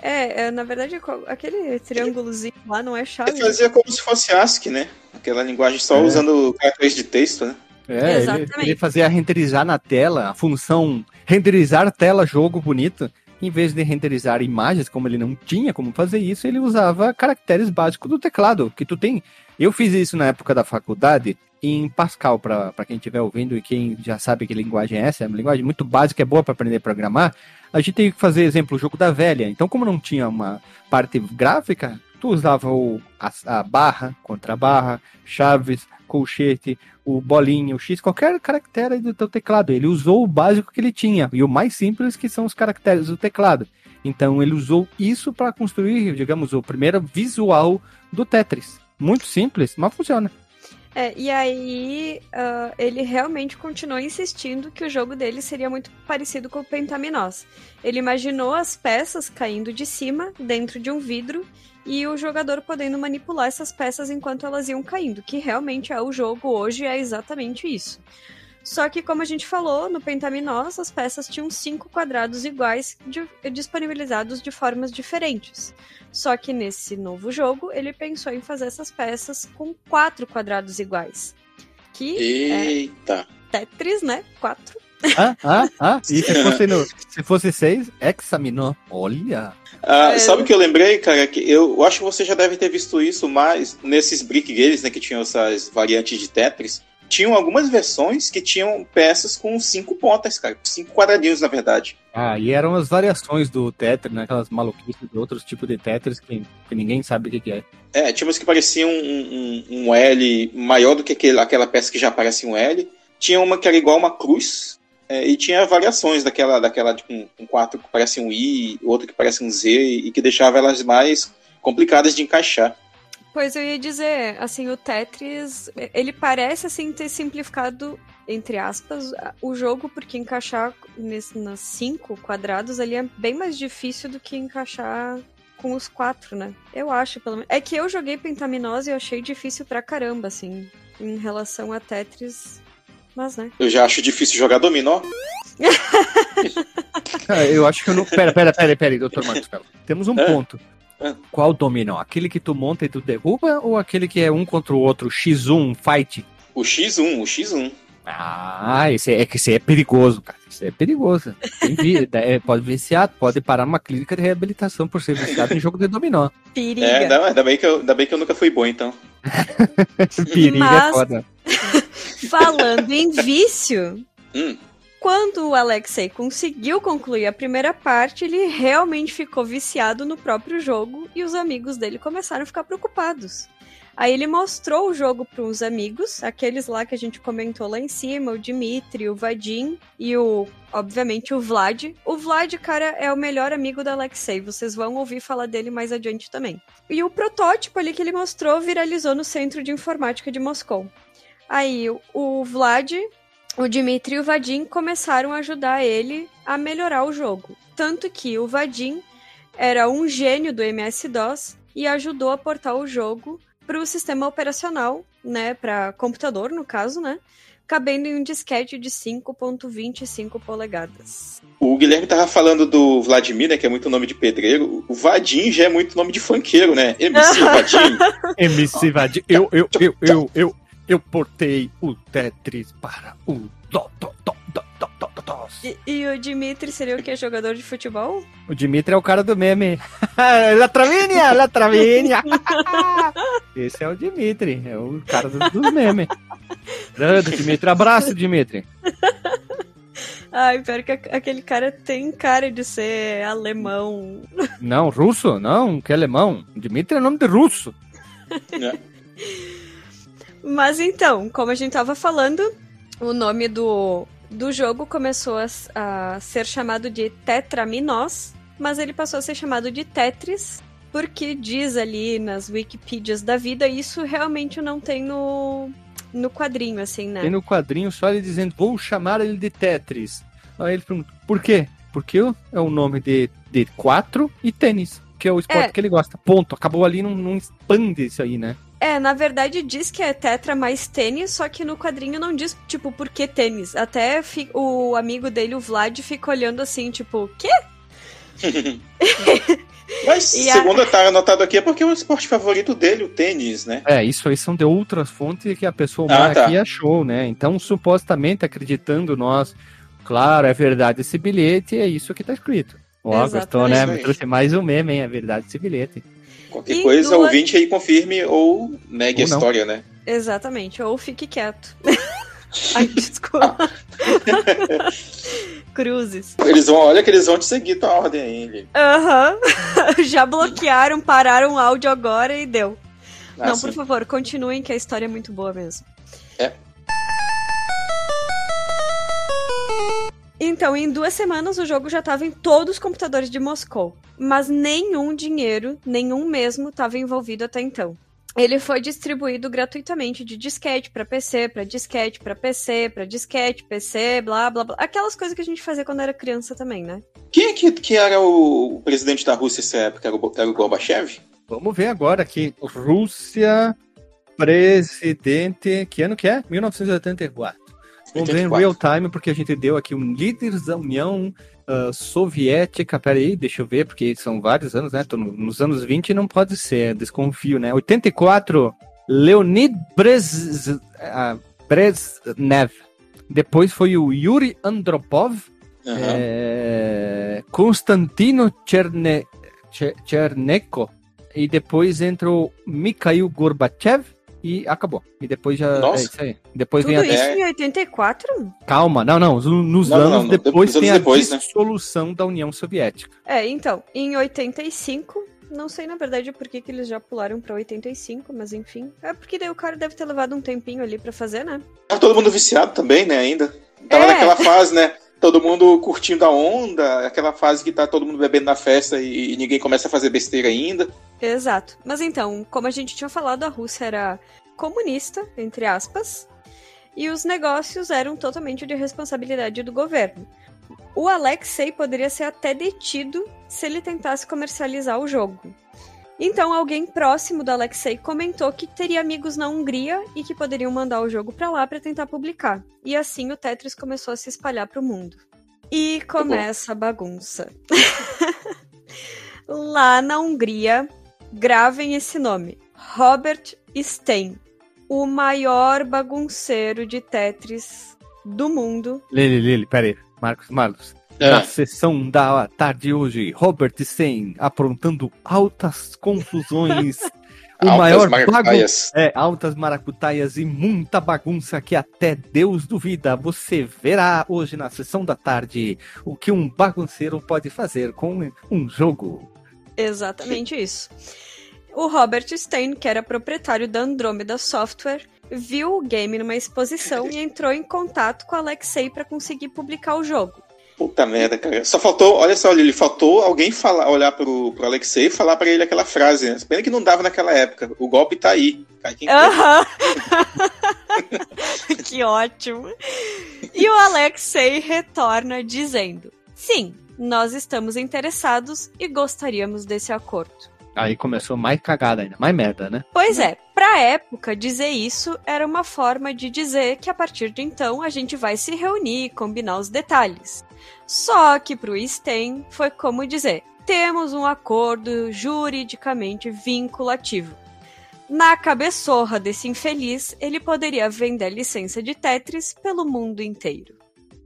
É, é, na verdade, co- aquele triângulozinho lá não é chave. Ele fazia como se fosse ASCII, né? Aquela linguagem só É. usando caracteres de texto, né? É, ele, Exatamente. ele fazia renderizar na tela, a função renderizar tela jogo bonito. Em vez de renderizar imagens, como ele não tinha como fazer isso, ele usava caracteres básicos do teclado, que tu tem. Eu fiz isso na época da faculdade em Pascal, para quem estiver ouvindo e quem já sabe que linguagem é essa, é uma linguagem muito básica, é boa para aprender a programar. A gente tem que fazer, exemplo, o jogo da velha. Então, como não tinha uma parte gráfica, tu usava o, a, a barra contra barra, chaves, colchete, o bolinho, o X, qualquer caractere do teu teclado. Ele usou o básico que ele tinha e o mais simples que são os caracteres do teclado. Então ele usou isso para construir, digamos, o primeiro visual do Tetris. Muito simples, mas funciona. É, e aí uh, ele realmente continuou insistindo que o jogo dele seria muito parecido com o Pentaminós. Ele imaginou as peças caindo de cima, dentro de um vidro, e o jogador podendo manipular essas peças enquanto elas iam caindo, que realmente é o jogo hoje, é exatamente isso. Só que, como a gente falou, no Pentaminós, as peças tinham cinco quadrados iguais de, disponibilizados de formas diferentes. Só que nesse novo jogo, ele pensou em fazer essas peças com quatro quadrados iguais. Que Eita! É Tetris, né? Quatro. Ah, ah, ah. E se fosse, no, se fosse seis, examinou. Olha. Ah, é... Sabe o que eu lembrei, cara? Que eu, eu acho que você já deve ter visto isso mais nesses brick games, né? Que tinham essas variantes de Tetris tinham algumas versões que tinham peças com cinco pontas, cara. Cinco quadradinhos, na verdade. Ah, e eram as variações do Tetris, né? Aquelas maluquices de outros tipos de Tetris que, que ninguém sabe o que, que é. É, tinha umas que pareciam um, um, um, L maior do que aquele, aquela peça que já parece um L. Tinha uma que era igual uma cruz. É, e tinha variações daquela, daquela tipo, um, um quatro que parece um I, outro que parece um Z, e que deixava elas mais complicadas de encaixar. Pois eu ia dizer, assim, o Tetris, ele parece assim ter simplificado entre aspas o jogo porque encaixar nesse, nas cinco quadrados ali é bem mais difícil do que encaixar com os quatro, né? Eu acho, pelo menos. É que eu joguei Pentaminose e eu achei difícil pra caramba, assim, em relação a Tetris. Mas, né? Eu já acho difícil jogar dominó. Ah, eu acho que eu não. Pera, pera, pera, pera, doutor Marcos Temos um é. ponto. Qual dominó? Aquele que tu monta e tu derruba ou aquele que é um contra o outro, X1, fight? O X1, o X1. Ah, esse é, é que esse é perigoso, cara. Isso é perigoso. Vi, é, pode viciar, pode parar numa clínica de reabilitação por ser viciado em jogo de dominó. Periga. É, ainda, ainda, bem que eu, ainda bem que eu nunca fui bom, então. Periga é Mas, é foda. Falando em vício, hum. Quando o Alexei conseguiu concluir a primeira parte, ele realmente ficou viciado no próprio jogo e os amigos dele começaram a ficar preocupados. Aí ele mostrou o jogo para uns amigos, aqueles lá que a gente comentou lá em cima, o Dimitri, o Vadim e o, obviamente, o Vlad. O Vlad, cara, é o melhor amigo do Alexei, vocês vão ouvir falar dele mais adiante também. E o protótipo ali que ele mostrou viralizou no Centro de Informática de Moscou. Aí o Vlad o Dimitri e o Vadim começaram a ajudar ele a melhorar o jogo. Tanto que o Vadim era um gênio do MS-DOS e ajudou a portar o jogo para o sistema operacional, né, para computador no caso, né, cabendo em um disquete de 5.25 polegadas. O Guilherme tava falando do Vladimir, né, que é muito nome de pedreiro. O Vadim já é muito nome de funkeiro, né? MC Vadim. MC Vadim. Eu, eu, eu, eu, eu, eu portei o Tetris para o do, do, do, do, do, do, do. E, e, o Dimitri seria o que? Jogador de futebol? O Dimitri é o cara do meme. Latravinha, Latravinha. Esse é o Dimitri, é o cara do, do meme. Grande, Dimitri. Abraço, Dimitri. Ai, pior que aquele cara tem cara de ser alemão. Não, russo? Não, que alemão. Dimitri é nome de russo. É. Mas então, como a gente tava falando, o nome do, do jogo começou a, a ser chamado de Tetraminós, mas ele passou a ser chamado de Tetris, porque diz ali nas Wikipedias da vida, isso realmente não tem no, no quadrinho, assim, né? Tem no quadrinho só ele dizendo, vou chamar ele de Tetris. Aí ele pergunta, por quê? Porque é o nome de, de quatro e tênis, que é o esporte é. que ele gosta. Ponto. Acabou ali, não, não expande isso aí, né? É, na verdade diz que é tetra mais tênis, só que no quadrinho não diz, tipo, por que tênis. Até o amigo dele, o Vlad, fica olhando assim, tipo, quê? Mas, segundo a... tá anotado aqui, é porque é o esporte favorito dele, o tênis, né? É, isso aí são de outras fontes que a pessoa ah, tá. aqui achou, né? Então, supostamente, acreditando nós, claro, é verdade esse bilhete, é isso que tá escrito. Ó, gostou, né? Me trouxe mais um meme, hein? É verdade, esse bilhete. Qualquer E coisa, duas- ouvinte aí confirme ou negue Ou a história, né? Exatamente, ou fique quieto. Ai, desculpa. Cruzes. Eles vão, olha que eles vão te seguir tua ordem aí. Aham. Já bloquearam, pararam o áudio agora e deu. Ah, Não, sim. por favor, continuem que a história é muito boa mesmo. Então, em duas semanas o jogo já estava em todos os computadores de Moscou, mas nenhum dinheiro, nenhum mesmo, estava envolvido até então. Ele foi distribuído gratuitamente de disquete para PC, para disquete para PC, para disquete, PC, blá blá blá. Aquelas coisas que a gente fazia quando era criança também, né? Quem é que, que era o presidente da Rússia nessa época? Era o, era o Gorbachev? Vamos ver agora aqui. Rússia, presidente. Que ano que é? 1984. Vamos ver em 84. real time, porque a gente deu aqui um líder da União ah, Soviética. Pera aí, deixa eu ver, porque são vários anos, né? Tô no- nos anos 20 não pode ser, desconfio, né? 84, Leonid Brez, ah, Brezhnev. Depois foi o Yuri Andropov. Aham. É, Constantino Cherne, Che- Chernenko e depois entrou Mikhail Gorbachev e acabou. E depois já Nossa. é isso aí. Depois Tudo vem a... isso É. em 84? Calma, não, não, nos Não, não, anos não, depois nos anos tem a depois, né? dissolução da União Soviética. É, então, em 85, não sei na verdade por que, que eles já pularam pra 85, mas enfim. É porque daí o cara deve ter levado um tempinho ali pra fazer, né? Tava todo mundo viciado também, né, ainda. Tava É. naquela fase, né? Todo mundo curtindo a onda, aquela fase que tá todo mundo bebendo na festa e, e ninguém começa a fazer besteira ainda. Exato. Mas então, como a gente tinha falado, a Rússia era comunista, entre aspas, e os negócios eram totalmente de responsabilidade do governo. O Alexei poderia ser até detido se ele tentasse comercializar o jogo. Então, alguém próximo do Alexei comentou que teria amigos na Hungria e que poderiam mandar o jogo pra lá pra tentar publicar. E assim o Tetris começou a se espalhar pro mundo. E começa a bagunça. Lá na Hungria, gravem esse nome: Robert Stein, o maior bagunceiro de Tetris do mundo. Lili, Lili, pera aí. Marcos, Marcos. É. Na sessão da tarde hoje, Robert Stein aprontando altas confusões. o Altas maior bagunça. maracutaias. É, altas maracutaias e muita bagunça que até Deus duvida. Você verá hoje na sessão da tarde o que um bagunceiro pode fazer com um jogo. Exatamente isso. O Robert Stein, que era proprietário da Andromeda Software, viu o game numa exposição e entrou em contato com o Alexei para conseguir publicar o jogo. Puta merda, cara. Só faltou, olha só, Lili, faltou alguém falar, olhar pro, pro Alexei e falar pra ele aquela frase. Né? Pena que não dava naquela época. O golpe tá aí. Cai quem quer. Aham. que ótimo. E o Alexei retorna dizendo: Sim, nós estamos interessados e gostaríamos desse acordo. Aí começou mais cagada ainda, mais merda, né? Pois é, pra época, dizer isso era uma forma de dizer que a partir de então a gente vai se reunir e combinar os detalhes. Só que pro Stein foi como dizer: temos um acordo juridicamente vinculativo. Na cabeçorra desse infeliz, ele poderia vender a licença de Tetris pelo mundo inteiro.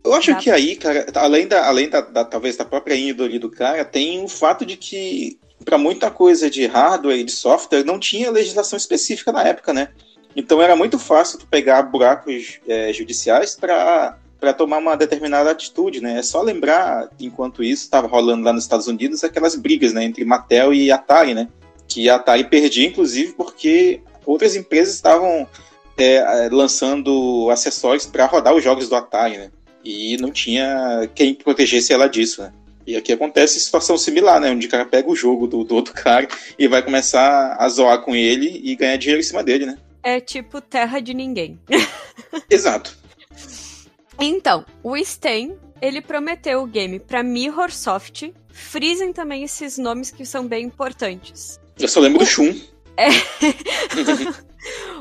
Eu acho Dá que aí, cara, além da, além da, da- talvez da própria índole do cara, tem o fato de que para muita coisa de hardware e de software não tinha legislação específica na época, né? Então era muito fácil tu pegar buracos é, judiciais para para tomar uma determinada atitude, né? É só lembrar, enquanto isso estava rolando lá nos Estados Unidos, aquelas brigas, né, entre Mattel e Atari, né? Que a Atari perdia, inclusive, porque outras empresas estavam é, lançando acessórios para rodar os jogos do Atari, né? E não tinha quem protegesse ela disso, né? E aqui acontece situação similar, né? Onde o cara pega o jogo do, do outro cara e vai começar a zoar com ele e ganhar dinheiro em cima dele, né? É tipo terra de ninguém. Exato. Então, o Stein, ele prometeu o game pra Mirrorsoft. Frisem também esses nomes que são bem importantes. Eu só lembro do Shun.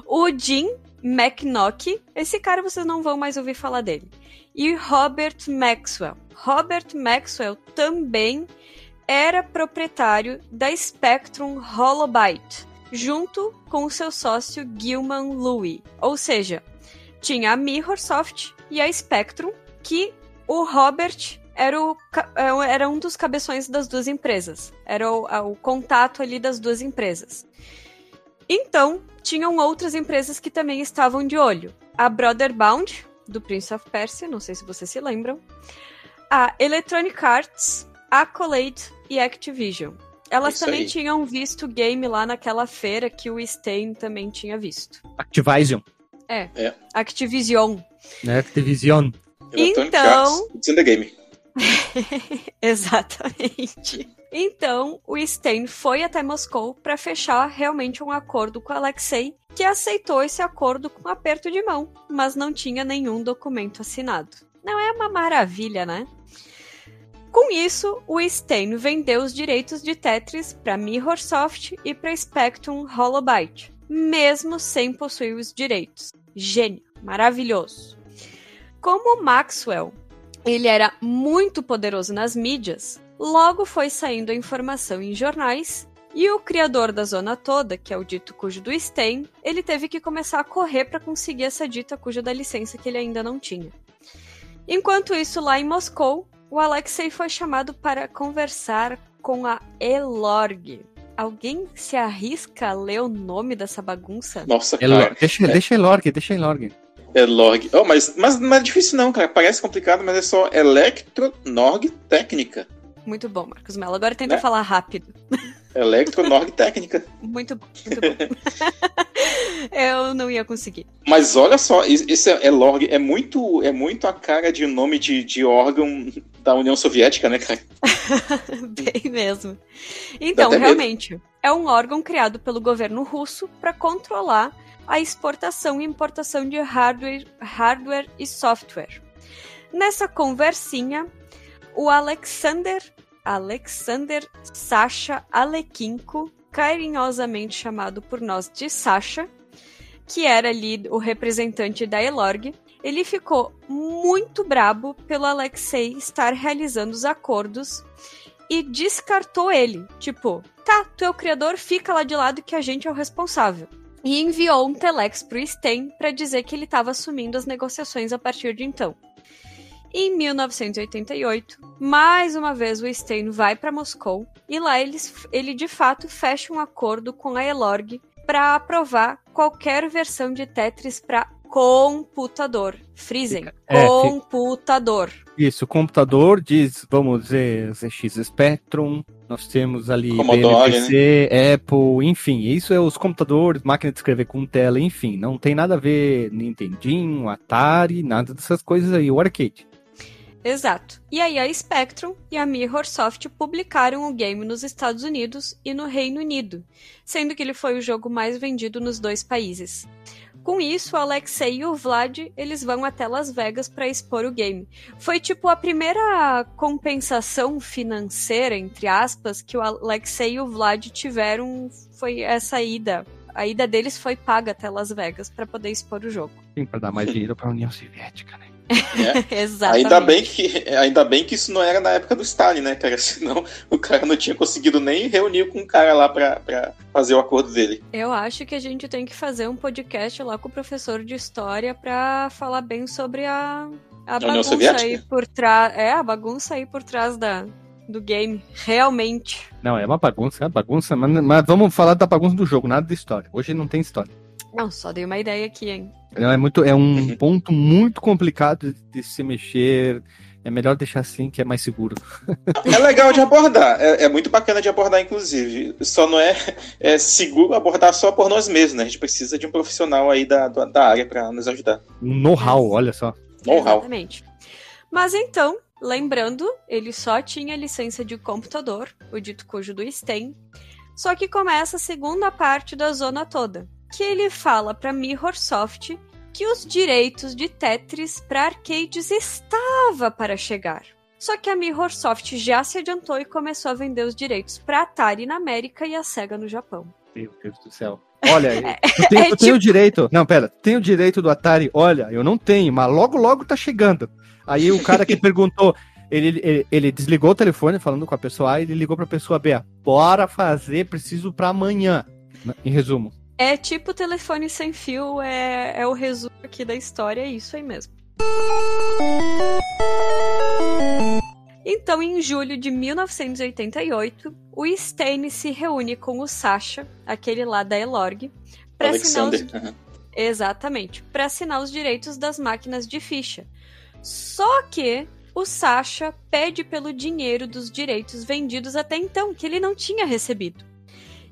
O Jim McNock, esse cara vocês não vão mais ouvir falar dele. E Robert Maxwell. Robert Maxwell também era proprietário da Spectrum Holobyte, junto com seu sócio Gilman Louis. Ou seja, tinha a Mirrorsoft e a Spectrum, que o Robert era, o, é, era um dos cabeções das duas empresas. Era o, o contato ali das duas empresas. Então, tinham outras empresas que também estavam de olho. A Brotherbound, do Prince of Persia, não sei se vocês se lembram. A Electronic Arts, Accolade e Activision. Elas Isso também aí. tinham visto o game lá naquela feira que o Stein também tinha visto. Activision, Activision. né? Activision. Electronic Então- Arts, It's in the game. Exatamente. Então, o Stein foi até Moscou para fechar realmente um acordo com Alexei, que aceitou esse acordo com um aperto de mão, mas não tinha nenhum documento assinado. Não é uma maravilha, né? Com isso, o Stein vendeu os direitos de Tetris para Mirrorsoft e para Spectrum Holobyte, mesmo sem possuir os direitos. Gênio, maravilhoso. Como Maxwell ele era muito poderoso nas mídias, logo foi saindo a informação em jornais, e o criador da zona toda, que é o dito cujo do Stein, ele teve que começar a correr para conseguir essa dita cuja da licença que ele ainda não tinha. Enquanto isso, lá em Moscou, o Alexei foi chamado para conversar com a Elorg. Alguém se arrisca a ler o nome dessa bagunça? Nossa, cara. Deixa, deixa Elorg, deixa Elorg. É log. Oh, mas, mas não é difícil não, cara. Parece complicado, mas é só Electronorg Técnica. Muito bom, Marcos Mello. Agora tenta Né? falar rápido. Electronorg Técnica. Muito bom, muito bom. Eu não ia conseguir. Mas olha só, esse é, é log, é muito, é muito a cara de nome de, de órgão da União Soviética, né, cara? Bem mesmo. Então, até medo. realmente, é um órgão criado pelo governo russo para controlar a exportação e importação de hardware, hardware e software. Nessa conversinha, o Alexander Alexander Sasha Alekinko, carinhosamente chamado por nós de Sasha, que era ali o representante da Elorg, ele ficou muito brabo pelo Alexei estar realizando os acordos e descartou ele. Tipo, tá, tu é o criador, fica lá de lado que a gente é o responsável. E enviou um telex pro Stein para dizer que ele estava assumindo as negociações a partir de então. Em 1988, mais uma vez o Stein vai para Moscou e lá eles, ele de fato fecha um acordo com a Elorg para aprovar qualquer versão de Tetris para computador. Frisem, É, computador. Isso, computador diz, vamos dizer, ZX Spectrum, nós temos ali Commodore, BNPC, Apple, enfim, isso é os computadores, máquina de escrever com tela, enfim, não tem nada a ver Nintendinho, Atari, nada dessas coisas aí, o arcade. Exato. E aí a Spectrum e a Mirrorsoft publicaram o game nos Estados Unidos e no Reino Unido, sendo que ele foi o jogo mais vendido nos dois países. Com isso, o Alexei e o Vlad, eles vão até Las Vegas para expor o game. Foi tipo a primeira compensação financeira, entre aspas, que o Alexei e o Vlad tiveram, foi essa ida. A ida deles foi paga até Las Vegas para poder expor o jogo. Sim, para dar mais dinheiro para a União Soviética, né? É. Exatamente. Ainda bem, que, ainda bem que isso não era na época do Stalin, né, cara? Senão o cara não tinha conseguido nem reunir com o cara lá pra, pra fazer o acordo dele. Eu acho que a gente tem que fazer um podcast lá com o professor de história pra falar bem sobre a, a bagunça aí por trás. É, a bagunça aí por trás da, do game. Realmente. Não, é uma bagunça, é uma bagunça, mas, mas vamos falar da bagunça do jogo, nada de história. Hoje não tem história. Não, só dei uma ideia aqui, hein? Não, É, muito, é um ponto muito complicado de, de se mexer. É melhor deixar assim, que é mais seguro. É legal de abordar, é, é muito bacana de abordar, inclusive. Só não é, é seguro abordar só por nós mesmos, né? A gente precisa de um profissional aí da, da, área pra nos ajudar. Um know-how, olha só. Know-how. Exatamente. Mas então, lembrando, ele só tinha licença de computador, o dito cujo do Stein. Só que começa a segunda parte da zona toda, que ele fala para Mirrorsoft que os direitos de Tetris para arcades estava para chegar. Só que a Mirrorsoft já se adiantou e começou a vender os direitos para Atari na América e a Sega no Japão. Meu Deus do céu. Olha, eu tenho, eu tenho o direito. Não, pera, tenho o direito do Atari. Olha, eu não tenho, mas logo, logo tá chegando. Aí o cara que perguntou, ele, ele, ele desligou o telefone falando com a pessoa A e ele ligou pra pessoa B. Bora fazer, preciso pra amanhã. Em resumo. É tipo telefone sem fio, é, é o resumo aqui da história, é isso aí mesmo. Então, em julho de 1988, o Stein se reúne com o Sasha, aquele lá da Elorg, para assinar os... Exatamente, para assinar os direitos das máquinas de ficha. Só que o Sasha pede pelo dinheiro dos direitos vendidos até então, que ele não tinha recebido.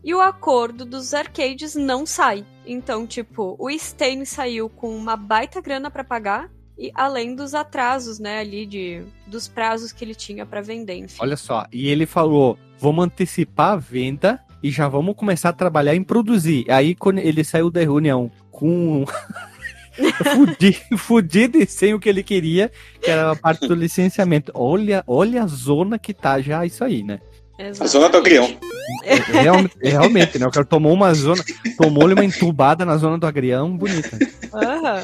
E o acordo dos arcades não sai. Então, tipo, o Stein saiu com uma baita grana para pagar e além dos atrasos, né, ali de dos prazos que ele tinha para vender, enfim. Olha só, e ele falou: vamos antecipar a venda e já vamos começar a trabalhar em produzir. Aí quando ele saiu da reunião com fudido, fudido e sem o que ele queria, que era a parte do licenciamento. Olha, olha a zona que tá já isso aí, né? A zona do agrião. Real- realmente, né? O cara tomou uma zona, tomou-lhe uma entubada na zona do agrião, bonita. Aham.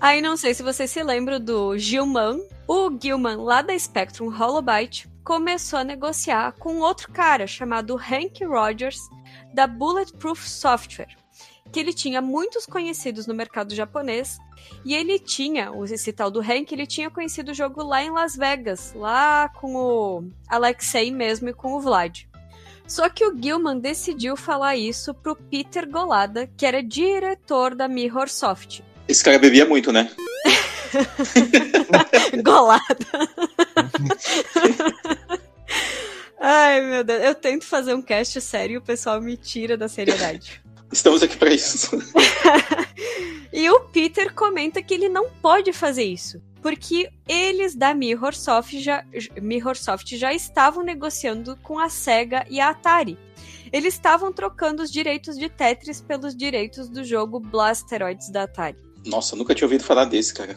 Aí não sei se você se lembra do Gilman. O Gilman, lá da Spectrum Holobyte, começou a negociar com outro cara chamado Hank Rogers, da Bulletproof Software, que ele tinha muitos conhecidos no mercado japonês, e ele tinha, esse tal do Hank, ele tinha conhecido o jogo lá em Las Vegas, lá com o Alexei mesmo e com o Vlad. Só que o Gilman decidiu falar isso pro Peter Golada, que era diretor da Mirror Soft. Esse cara bebia muito, né? Golada. Ai, meu Deus. Eu tento fazer um cast sério e o pessoal me tira da seriedade. Estamos aqui pra isso. E o Peter comenta que ele não pode fazer isso. Porque eles da Mirrorsoft já, Mirrorsoft já estavam negociando com a SEGA e a Atari. Eles estavam trocando os direitos de Tetris pelos direitos do jogo Blasteroids da Atari. Nossa, nunca tinha ouvido falar desse, cara.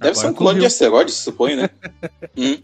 Deve Agora ser um clone de asteroides, suponho, né? hum.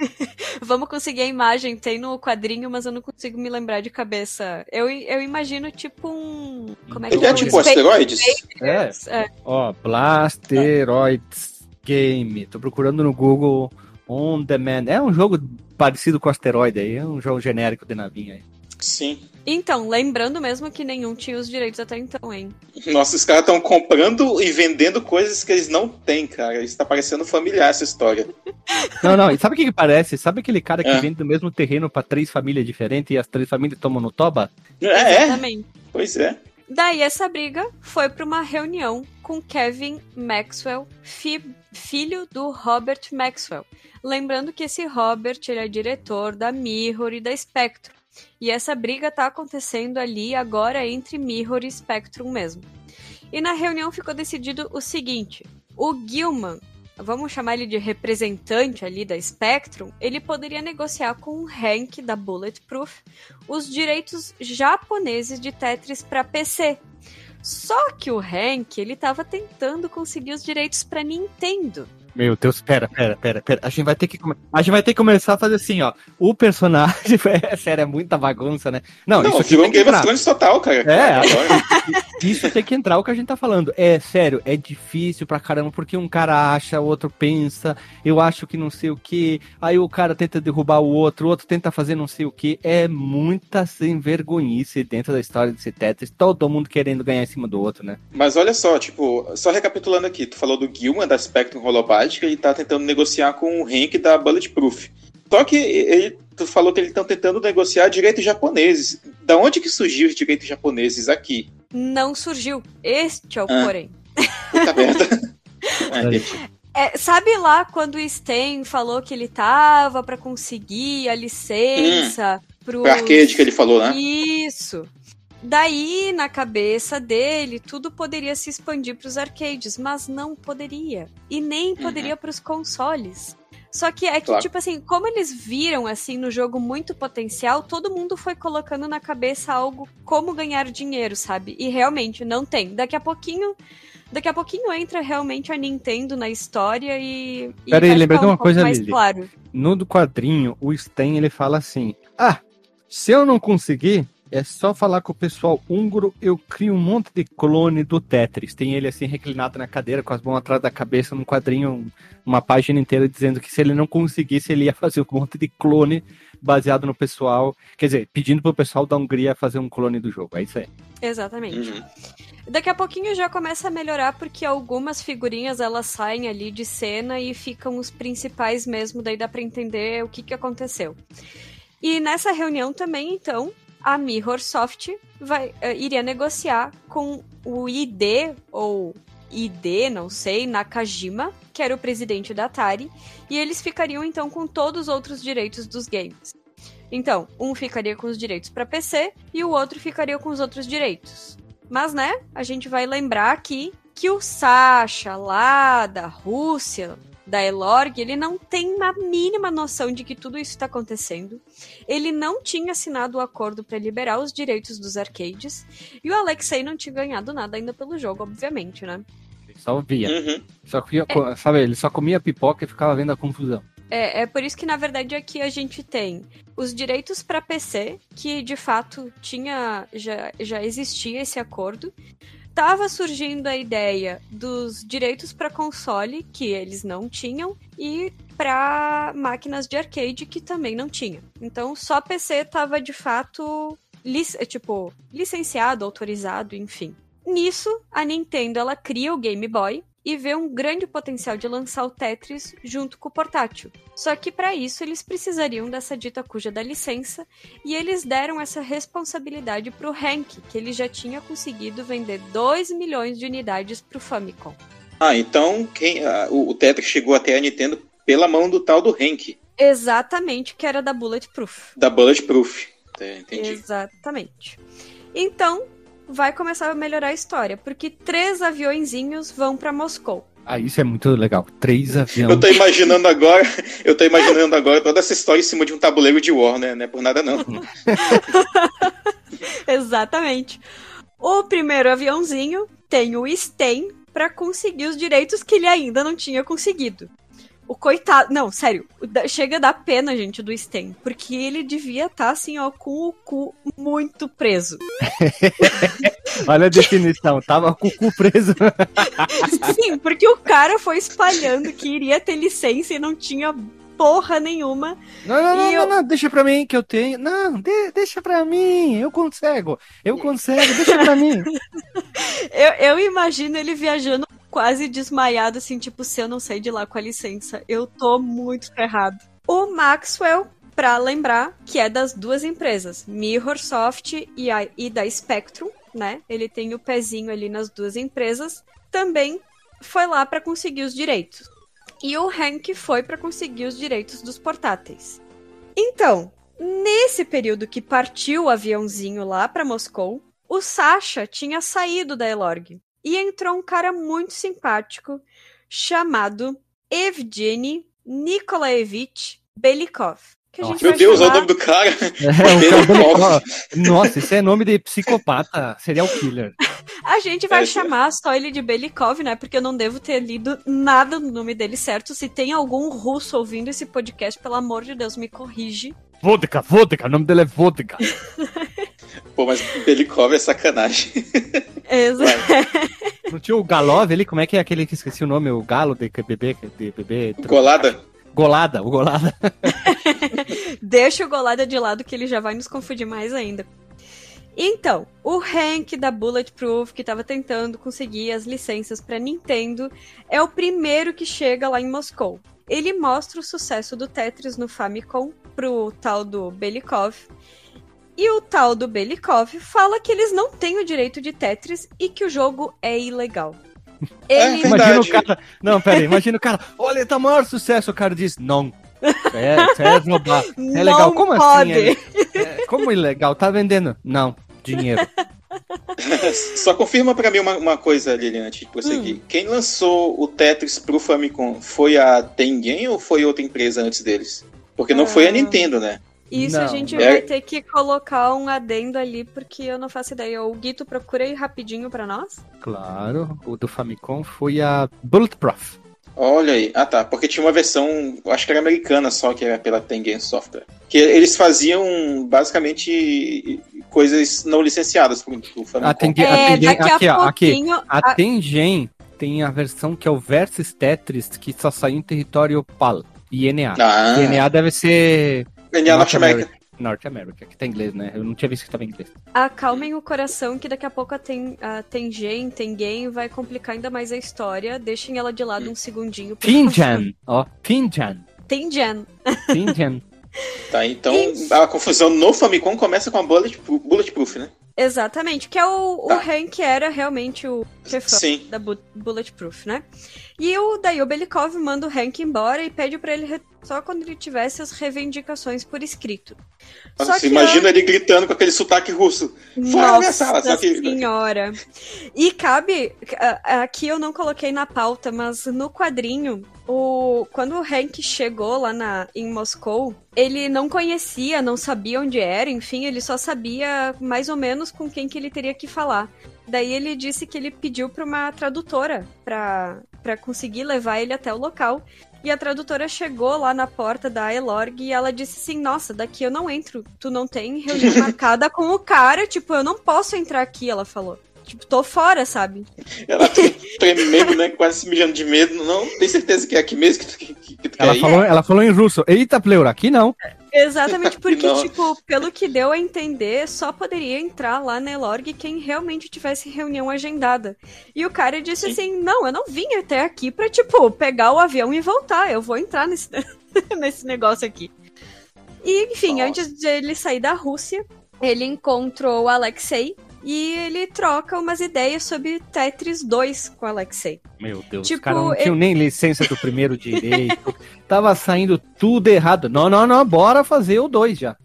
Vamos conseguir a imagem, tem no quadrinho, mas eu não consigo me lembrar de cabeça. Eu, eu imagino tipo um. Como é que Ele é um tipo Space asteroides? É, É, ó, Blasteroids Game. Tô procurando no Google On Demand. É um jogo parecido com asteroide aí, é um jogo genérico de navinha aí. Sim. Então, lembrando mesmo que nenhum tinha os direitos até então, hein? Nossa, os caras estão comprando e vendendo coisas que eles não têm, cara. Isso tá parecendo familiar essa história. Não, não, e sabe o que, que parece? Sabe aquele cara que É. vende do mesmo terreno pra três famílias diferentes e as três famílias tomam no toba? É, é. Exatamente. Pois é. Daí essa briga foi para uma reunião com Kevin Maxwell, fi- filho do Robert Maxwell. Lembrando que esse Robert ele é diretor da Mirror e da Spectrum. E essa briga tá acontecendo ali agora entre Mirror e Spectrum mesmo. E na reunião ficou decidido o seguinte: o Gilman, vamos chamar ele de representante ali da Spectrum, ele poderia negociar com o Hank da Bulletproof os direitos japoneses de Tetris para PC. Só que o Hank, ele tava tentando conseguir os direitos para Nintendo. Meu Deus, pera, pera, pera, pera. A gente vai ter que, a gente vai ter que começar a fazer assim, ó. O personagem, sério, é muita bagunça, né? Não, Não, isso virou Game of. Thrones total, cara. É. Isso tem que entrar o que a gente tá falando. É sério, é difícil pra caramba, porque um cara acha, o outro pensa, eu acho que não sei o que, aí o cara tenta derrubar o outro, o outro tenta fazer não sei o que. É muita sem vergonhice dentro da história desse Tetris, todo mundo querendo ganhar em cima do outro, né? Mas olha só, tipo, só recapitulando aqui, tu falou do Gilman da Spectrum Holobyte, que ele tá tentando negociar com o Hank da Bulletproof. Só que ele, tu falou que eles estão tentando negociar direitos japoneses. Da onde que surgiu os direitos japoneses aqui? Não surgiu. Este é o Ah. porém. Puta merda. É. É, sabe lá quando o Sten falou que ele tava para conseguir a licença pro Pro arcade que ele falou, né? Isso. Daí, na cabeça dele, tudo poderia se expandir para os arcades, mas não poderia. E nem poderia para os consoles. Só que é que, Claro. tipo assim, como eles viram, assim, no jogo muito potencial, todo mundo foi colocando na cabeça algo como ganhar dinheiro, sabe? E realmente, não tem. Daqui a pouquinho... Daqui a pouquinho entra realmente a Nintendo na história e... Pera aí, vai lembrei de uma um pouco coisa, mais Lili. claro. No do quadrinho, o Sten ele fala assim: Ah, se eu não conseguir, é só falar com o pessoal húngaro, eu crio um monte de clone do Tetris. Tem ele assim reclinado na cadeira, com as mãos atrás da cabeça, num quadrinho, um- uma página inteira dizendo que se ele não conseguisse, ele ia fazer um monte de clone baseado no pessoal. Quer dizer, pedindo pro pessoal da Hungria fazer um clone do jogo. É isso aí. Exatamente. Uhum. Daqui a pouquinho já começa a melhorar porque algumas figurinhas elas saem ali de cena e ficam os principais mesmo, daí dá pra entender o que, que aconteceu. E nessa reunião também, então, a Mirror Soft vai, eh, iria negociar com o ID ou ID, não sei, Nakajima, que era o presidente da Atari, e eles ficariam então com todos os outros direitos dos games. Então, um ficaria com os direitos para PC e o outro ficaria com os outros direitos. Mas, né, a gente vai lembrar aqui que o Sasha lá da Rússia, da Elorg, ele não tem uma mínima noção de que tudo isso está acontecendo. Ele não tinha assinado o acordo para liberar os direitos dos arcades. E o Alexei não tinha ganhado nada ainda pelo jogo, obviamente, né? Ele só via. Uhum. Só comia, sabe, ele só comia pipoca e ficava vendo a confusão. É, é por isso que, na verdade, aqui a gente tem os direitos para PC, que de fato tinha já, já existia esse acordo. Tava surgindo a ideia dos direitos para console, que eles não tinham, e para máquinas de arcade, que também não tinham. Então, só PC tava de fato lic tipo licenciado, autorizado, enfim. Nisso, a Nintendo ela cria o Game Boy, e vê um grande potencial de lançar o Tetris junto com o portátil. Só que para isso eles precisariam dessa dita cuja da licença e eles deram essa responsabilidade para o Hank, que ele já tinha conseguido vender 2 milhões de unidades para o Famicom. Ah, então quem, ah, o, o Tetris chegou até a Nintendo pela mão do tal do Hank, Exatamente, que era da Bulletproof. da Bulletproof. É, entendi. Exatamente. Então, vai começar a melhorar a história, porque três aviõezinhos vão para Moscou. Ah, isso é muito legal. Três Eu aviões. tô imaginando agora, eu tô imaginando agora toda essa história em cima de um tabuleiro de War, né? Não é por nada não. Exatamente. O primeiro aviãozinho tem o Sten para conseguir os direitos que ele ainda não tinha conseguido. O coitado. Não, sério. da- Chega a dar pena, gente, do Sten. Porque ele devia estar, assim, ó, com o cu muito preso. Olha a definição. Tava com o cu preso. Sim, porque o cara foi espalhando que iria ter licença e não tinha porra nenhuma. Não, não, não, E não, eu- não, deixa pra mim que eu tenho. Não, de- deixa pra mim. Eu consigo. Eu consigo. Deixa pra mim. Eu, eu imagino ele viajando quase desmaiado, assim, tipo, se eu não sair de lá com a licença, eu tô muito ferrado. O Maxwell, pra lembrar, que é das duas empresas, Mirrorsoft e, a, e da Spectrum, né? Ele tem o pezinho ali nas duas empresas, também foi lá pra conseguir os direitos. E o Hank foi pra conseguir os direitos dos portáteis. Então, nesse período que partiu o aviãozinho lá pra Moscou, o Sasha tinha saído da Elorg e entrou um cara muito simpático chamado Evgeny Nikolaevich Belikov. Que a Nossa. gente Meu vai Deus, olha o chamar... nome do cara. É, o Belikov. Nossa, isso é nome de psicopata, serial killer. A gente vai É, chamar só ele de Belikov, né? Porque eu não devo ter lido nada no nome dele certo. Se tem algum russo ouvindo esse podcast, pelo amor de Deus, me corrige. Vodka, vodka, o nome dele é vodka. Pô, mas Belikov é sacanagem. Exa- Não tinha o Galov ali? Como é que é aquele que esqueci o nome? O galo de bebê? De bebê Golada? Golada, o Golada. Deixa o Golada de lado que ele já vai nos confundir mais ainda. Então, o Hank da Bulletproof, que estava tentando conseguir as licenças para Nintendo, é o primeiro que chega lá em Moscou. Ele mostra o sucesso do Tetris no Famicom pro tal do Belikov. E o tal do Belikov fala que eles não têm o direito de Tetris e que o jogo é ilegal. Ele É, Imagina o cara. Não, pera aí, imagina o cara. Olha, tá maior sucesso. O cara diz, não. É, é roubar. É não legal. Como pode. assim? É, é, como ilegal? Tá vendendo? Não. Dinheiro. Só confirma pra mim uma, uma coisa, Lilian, antes de Hum. prosseguir. Quem lançou o Tetris pro Famicom foi a Tengen ou foi outra empresa antes deles? Porque não foi a Ah. Nintendo, né? Isso a Não, gente é- vai ter que colocar um adendo ali, porque eu não faço ideia. O Guito procura aí rapidinho pra nós. Claro. O do Famicom foi a Bulletproof. Olha aí. Ah, tá. Porque tinha uma versão, acho que era americana só, que era pela Tengen Software. Que eles faziam basicamente coisas não licenciadas pro, pro Famicom. A Tengen, a É, Tengen daqui aqui, a ó, aqui. pouquinho. A a- Tengen tem a versão que é o Versus Tetris, que só saiu em território PAL. INA. Ah, INA deve ser NA Norte América. North America, que tá em inglês, né? Eu não tinha visto que tava em inglês. Acalmem o coração que daqui a pouco a, ten, a Tengen, Tengen vai complicar ainda mais a história. Deixem ela de lado um segundinho. Tinjan, ó, Tinjan, Tengen. Tinjan. Tá, então a confusão no Famicom começa com a Bullet, Bulletproof, né? Exatamente, que é o, Tá. o Hank era realmente o chefão Sim. da Bu- Bulletproof, né? E o, daí o Belikov manda o Hank embora e pede pra ele só quando ele tivesse as reivindicações por escrito. Só Nossa, que imagina ele gritando com aquele sotaque russo. Fora minha sala, Nossa só que- senhora. E cabe, aqui eu não coloquei na pauta, mas no quadrinho, o, quando o Hank chegou lá na, em Moscou, ele não conhecia, não sabia onde era, enfim, ele só sabia mais ou menos com quem que ele teria que falar. Daí ele disse que ele pediu pra uma tradutora pra, pra conseguir levar ele até o local. E a tradutora chegou lá na porta da Elorg e ela disse assim: Nossa, daqui eu não entro. Tu não tem reunião marcada com o cara. Tipo, eu não posso entrar aqui, ela falou. Tipo, tô fora, sabe? Ela tremendo, né? Quase se mijando de medo. Não, tem certeza que é aqui mesmo que tu, que, que tu quer Ela ir? falou, ela falou em russo. Eita, pleura, aqui não. Exatamente, porque, Não. tipo, pelo que deu a entender, só poderia entrar lá na Elorg quem realmente tivesse reunião agendada. E o cara disse Sim. assim: Não, eu não vim até aqui pra, tipo, pegar o avião e voltar. Eu vou entrar nesse, nesse negócio aqui. E, enfim, Nossa. antes de ele sair da Rússia, ele encontrou o Alexei e ele troca umas ideias sobre Tetris 2 com o Alexei. Meu Deus, Tipo, os caras não ele- tinham nem licença do primeiro direito. Tava saindo tudo errado. Não, não, não, bora fazer o dois já.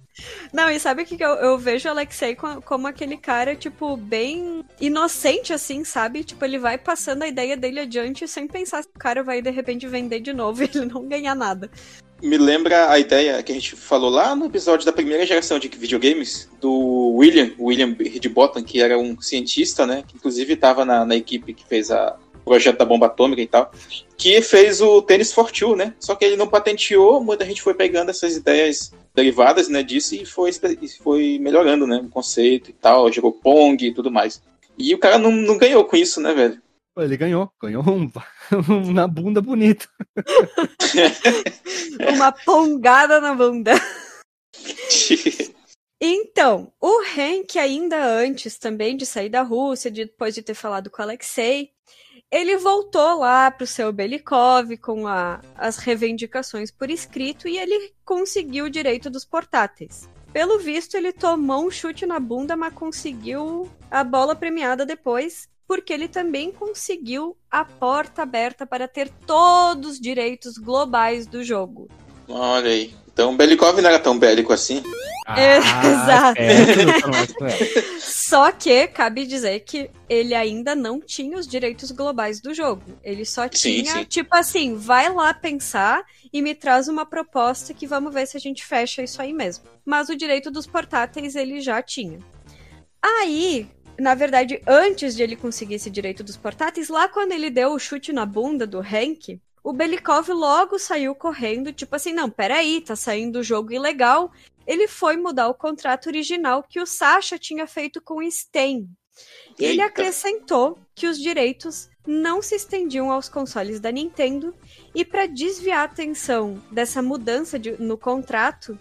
Não, e sabe o que que eu, eu vejo o Alexei co- como aquele cara, tipo, bem inocente, assim, sabe? Tipo, ele vai passando a ideia dele adiante sem pensar se o cara vai, de repente, vender de novo e ele não ganhar nada. Me lembra a ideia que a gente falou lá no episódio da primeira geração de videogames, do William, William Hidbottom, que era um cientista, né? Que inclusive estava na, na equipe que fez a o projeto da bomba atômica e tal, que fez o tênis for two, né? Só que ele não patenteou, muita gente foi pegando essas ideias derivadas, né, disso e foi, foi melhorando, né, o conceito e tal, jogou Pong e tudo mais. E o cara não, não ganhou com isso, né, velho? Ele ganhou, ganhou um, um na bunda bonito. Uma pongada na bunda. Então, o Hank, ainda antes também de sair da Rússia, de- depois de ter falado com o Alexei, ele voltou lá pro seu Belikov com a- as reivindicações por escrito e ele conseguiu o direito dos portáteis. Pelo visto, ele tomou um chute na bunda, mas conseguiu a bola premiada depois, porque ele também conseguiu a porta aberta para ter todos os direitos globais do jogo. Olha aí. Então, Belikov não era tão bélico assim. Exato. É, mais é. Só que cabe dizer que ele ainda não tinha os direitos globais do jogo. Ele só Sim, tinha, sim. tipo assim, vai lá pensar e me traz uma proposta que vamos ver se a gente fecha isso aí mesmo. Mas o direito dos portáteis ele já tinha. Aí, na verdade, antes de ele conseguir esse direito dos portáteis, lá quando ele deu o chute na bunda do Hank, o Belikov logo saiu correndo, tipo assim, não, peraí, tá saindo o jogo ilegal. Ele foi mudar o contrato original que o Sasha tinha feito com o Stein. E ele acrescentou que os direitos não se estendiam aos consoles da Nintendo e para desviar a atenção dessa mudança de- no contrato,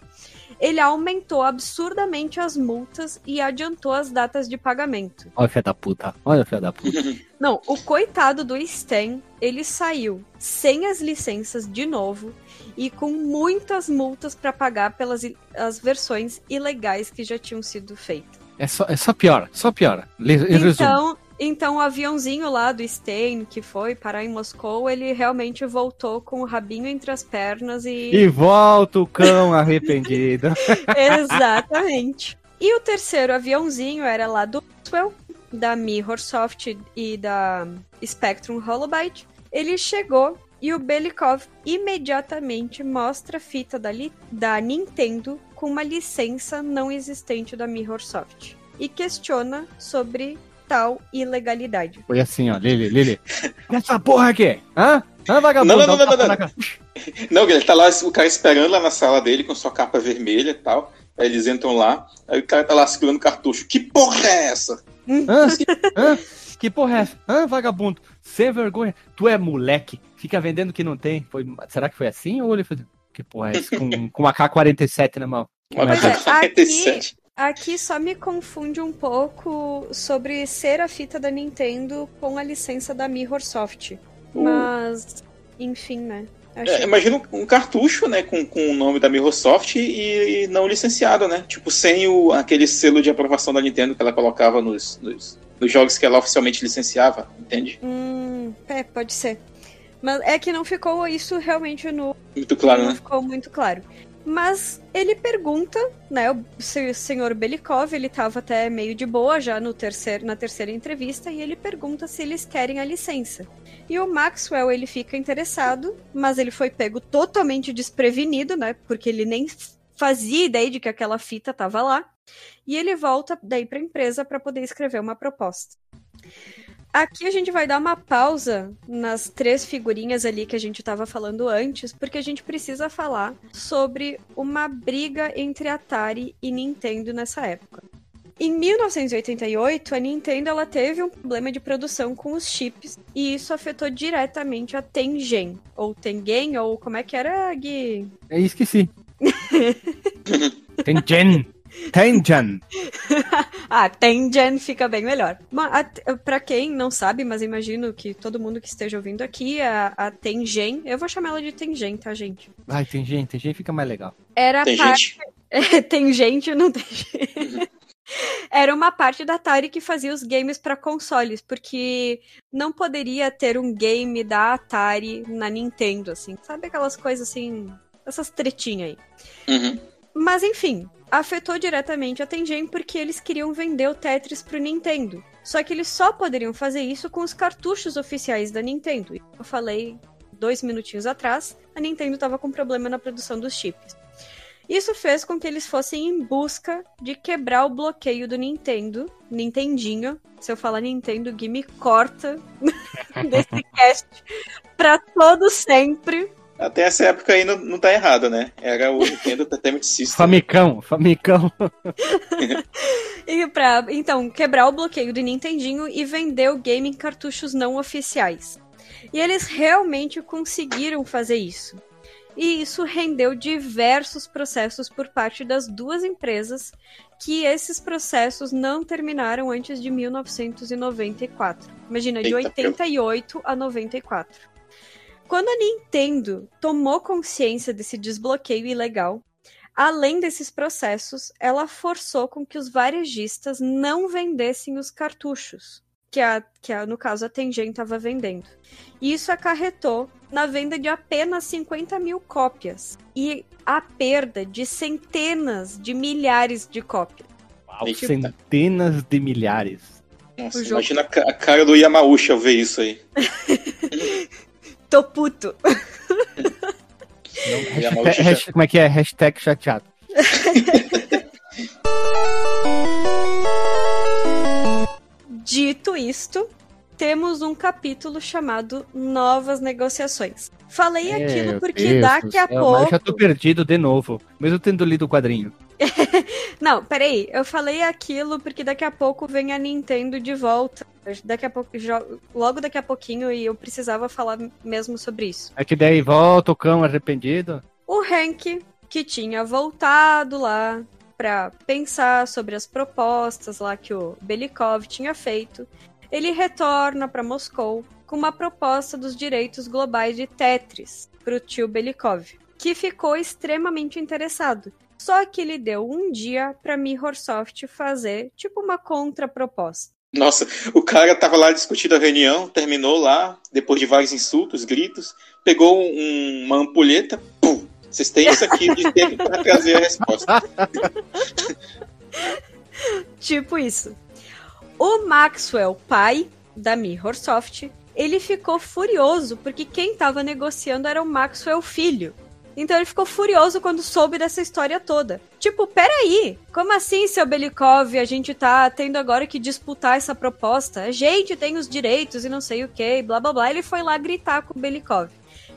ele aumentou absurdamente as multas e adiantou as datas de pagamento. Olha, filha da puta. Olha, filha da puta. Não, o coitado do Sten, ele saiu sem as licenças de novo e com muitas multas para pagar pelas as versões ilegais que já tinham sido feitas. É só, é só piora, só piora. Em resumo. Então, o aviãozinho lá do Stein, que foi parar em Moscou, ele realmente voltou com o rabinho entre as pernas e. E volta o cão arrependido. Exatamente. E o terceiro aviãozinho era lá do Maxwell, da Mirrorsoft e da Spectrum Holobyte. Ele chegou e o Belikov imediatamente mostra a fita da, li- da Nintendo com uma licença não existente da Mirrorsoft e questiona sobre tal ilegalidade. Foi assim, ó, Lili, Lili. Essa porra aqui, hã? Hã, vagabundo? Não, não, não, não, não. cara. Não, ele tá lá, o cara esperando lá na sala dele com sua capa vermelha e tal. Aí eles entram lá, aí o cara tá lá segurando cartucho. Que porra é essa? Hã? Hã? Que porra é essa? Hã, vagabundo? Sem vergonha. Tu é moleque. Fica vendendo que não tem. Foi... Será que foi assim ou ele fez... Que porra é essa? Com, com uma K-47 na mão. Uma Mas é, 47. Aqui só me confunde um pouco sobre ser a fita da Nintendo com a licença da Mirrorsoft. Mas, enfim, né? É, imagina um cartucho, né, com, com o nome da Microsoft e, e não licenciado, né? Tipo, sem o, aquele selo de aprovação da Nintendo que ela colocava nos, nos, nos jogos que ela oficialmente licenciava, entende? Hum, é, pode ser. Mas é que não ficou isso realmente no. Muito claro, não né? ficou muito claro. Mas ele pergunta, né? O se- senhor Belikov, ele tava até meio de boa já no terceiro, na terceira entrevista, e ele pergunta se eles querem a licença. E o Maxwell, ele fica interessado, mas ele foi pego totalmente desprevenido, né? Porque ele nem fazia ideia de que aquela fita tava lá. E ele volta daí para a empresa para poder escrever uma proposta. Aqui a gente vai dar uma pausa nas três figurinhas ali que a gente estava falando antes, porque a gente precisa falar sobre uma briga entre Atari e Nintendo nessa época. Em 1988, a Nintendo ela teve um problema de produção com os chips e isso afetou diretamente a Tengen, ou Tengen, ou como é que era, Gui? É, esqueci. Tengen. Tengen. Ah, Tengen fica bem melhor. Ma- a- Pra quem não sabe, mas imagino que todo mundo que esteja ouvindo aqui, a, a Tengen, eu vou chamar ela de Tengen, tá, gente? Ai, Tengen, Tengen fica mais legal. Era Tem parte gente. tem gente, não tem gente. Era uma parte da Atari que fazia os games para consoles, porque não poderia ter um game da Atari na Nintendo, assim. Sabe aquelas coisas assim, essas tretinhas aí. Uhum. Mas enfim, afetou diretamente a Tengen porque eles queriam vender o Tetris pro Nintendo. Só que eles só poderiam fazer isso com os cartuchos oficiais da Nintendo. Eu falei dois minutinhos atrás, a Nintendo estava com problema na produção dos chips. Isso fez com que eles fossem em busca de quebrar o bloqueio do Nintendo, Nintendinho. Se eu falar Nintendo, o Gui me corta desse cast pra todo sempre. Até essa época aí não, não tá errado, né? Era o Nintendo Entertainment System. Famicão, Famicão. E pra, então, quebrar o bloqueio do Nintendinho e vender o game em cartuchos não oficiais. E eles realmente conseguiram fazer isso. E isso rendeu diversos processos por parte das duas empresas, que esses processos não terminaram antes de 1994. Imagina, de Eita, 88 a 94. Quando a Nintendo tomou consciência desse desbloqueio ilegal, Além desses processos, ela forçou com que os varejistas não vendessem os cartuchos, que, a, que a, no caso a Tengen estava vendendo. E isso acarretou na venda de apenas 50 mil cópias e a perda de centenas de milhares de cópias. Uau, Eita. centenas de milhares. Nossa, imagina a ca- a cara do Yamauchi ao ver isso aí. Tô puto. Não, hashtag- como é que é? Hashtag chateado. Dito isto, temos um capítulo chamado Novas Negociações. Falei aquilo Meu porque Deus daqui a céu, pouco. Eu já tô perdido de novo, mesmo tendo lido o quadrinho. Não, peraí. Eu falei aquilo porque daqui a pouco vem a Nintendo de volta. Daqui a pouco, logo daqui a pouquinho, e eu precisava falar mesmo sobre isso. É que daí volta o cão arrependido. O Hank, que tinha voltado lá pra pensar sobre as propostas lá que o Belikov tinha feito, ele retorna pra Moscou com uma proposta dos direitos globais de Tetris pro tio Belikov, que ficou extremamente interessado. Só que ele deu um dia pra Mirrorsoft fazer tipo uma contraproposta. Nossa, o cara tava lá discutindo a reunião, terminou lá, depois de vários insultos, gritos, pegou um- uma ampulheta, pum, vocês têm isso aqui de tempo para trazer a resposta. Tipo isso. O Maxwell, pai da Mirrorsoft, ele ficou furioso porque quem tava negociando era o Maxwell filho. Então ele ficou furioso quando soube dessa história toda. Tipo, peraí, como assim, seu Belikov, a gente tá tendo agora que disputar essa proposta? A gente tem os direitos e não sei o que, blá blá blá. Ele foi lá gritar com o Belikov,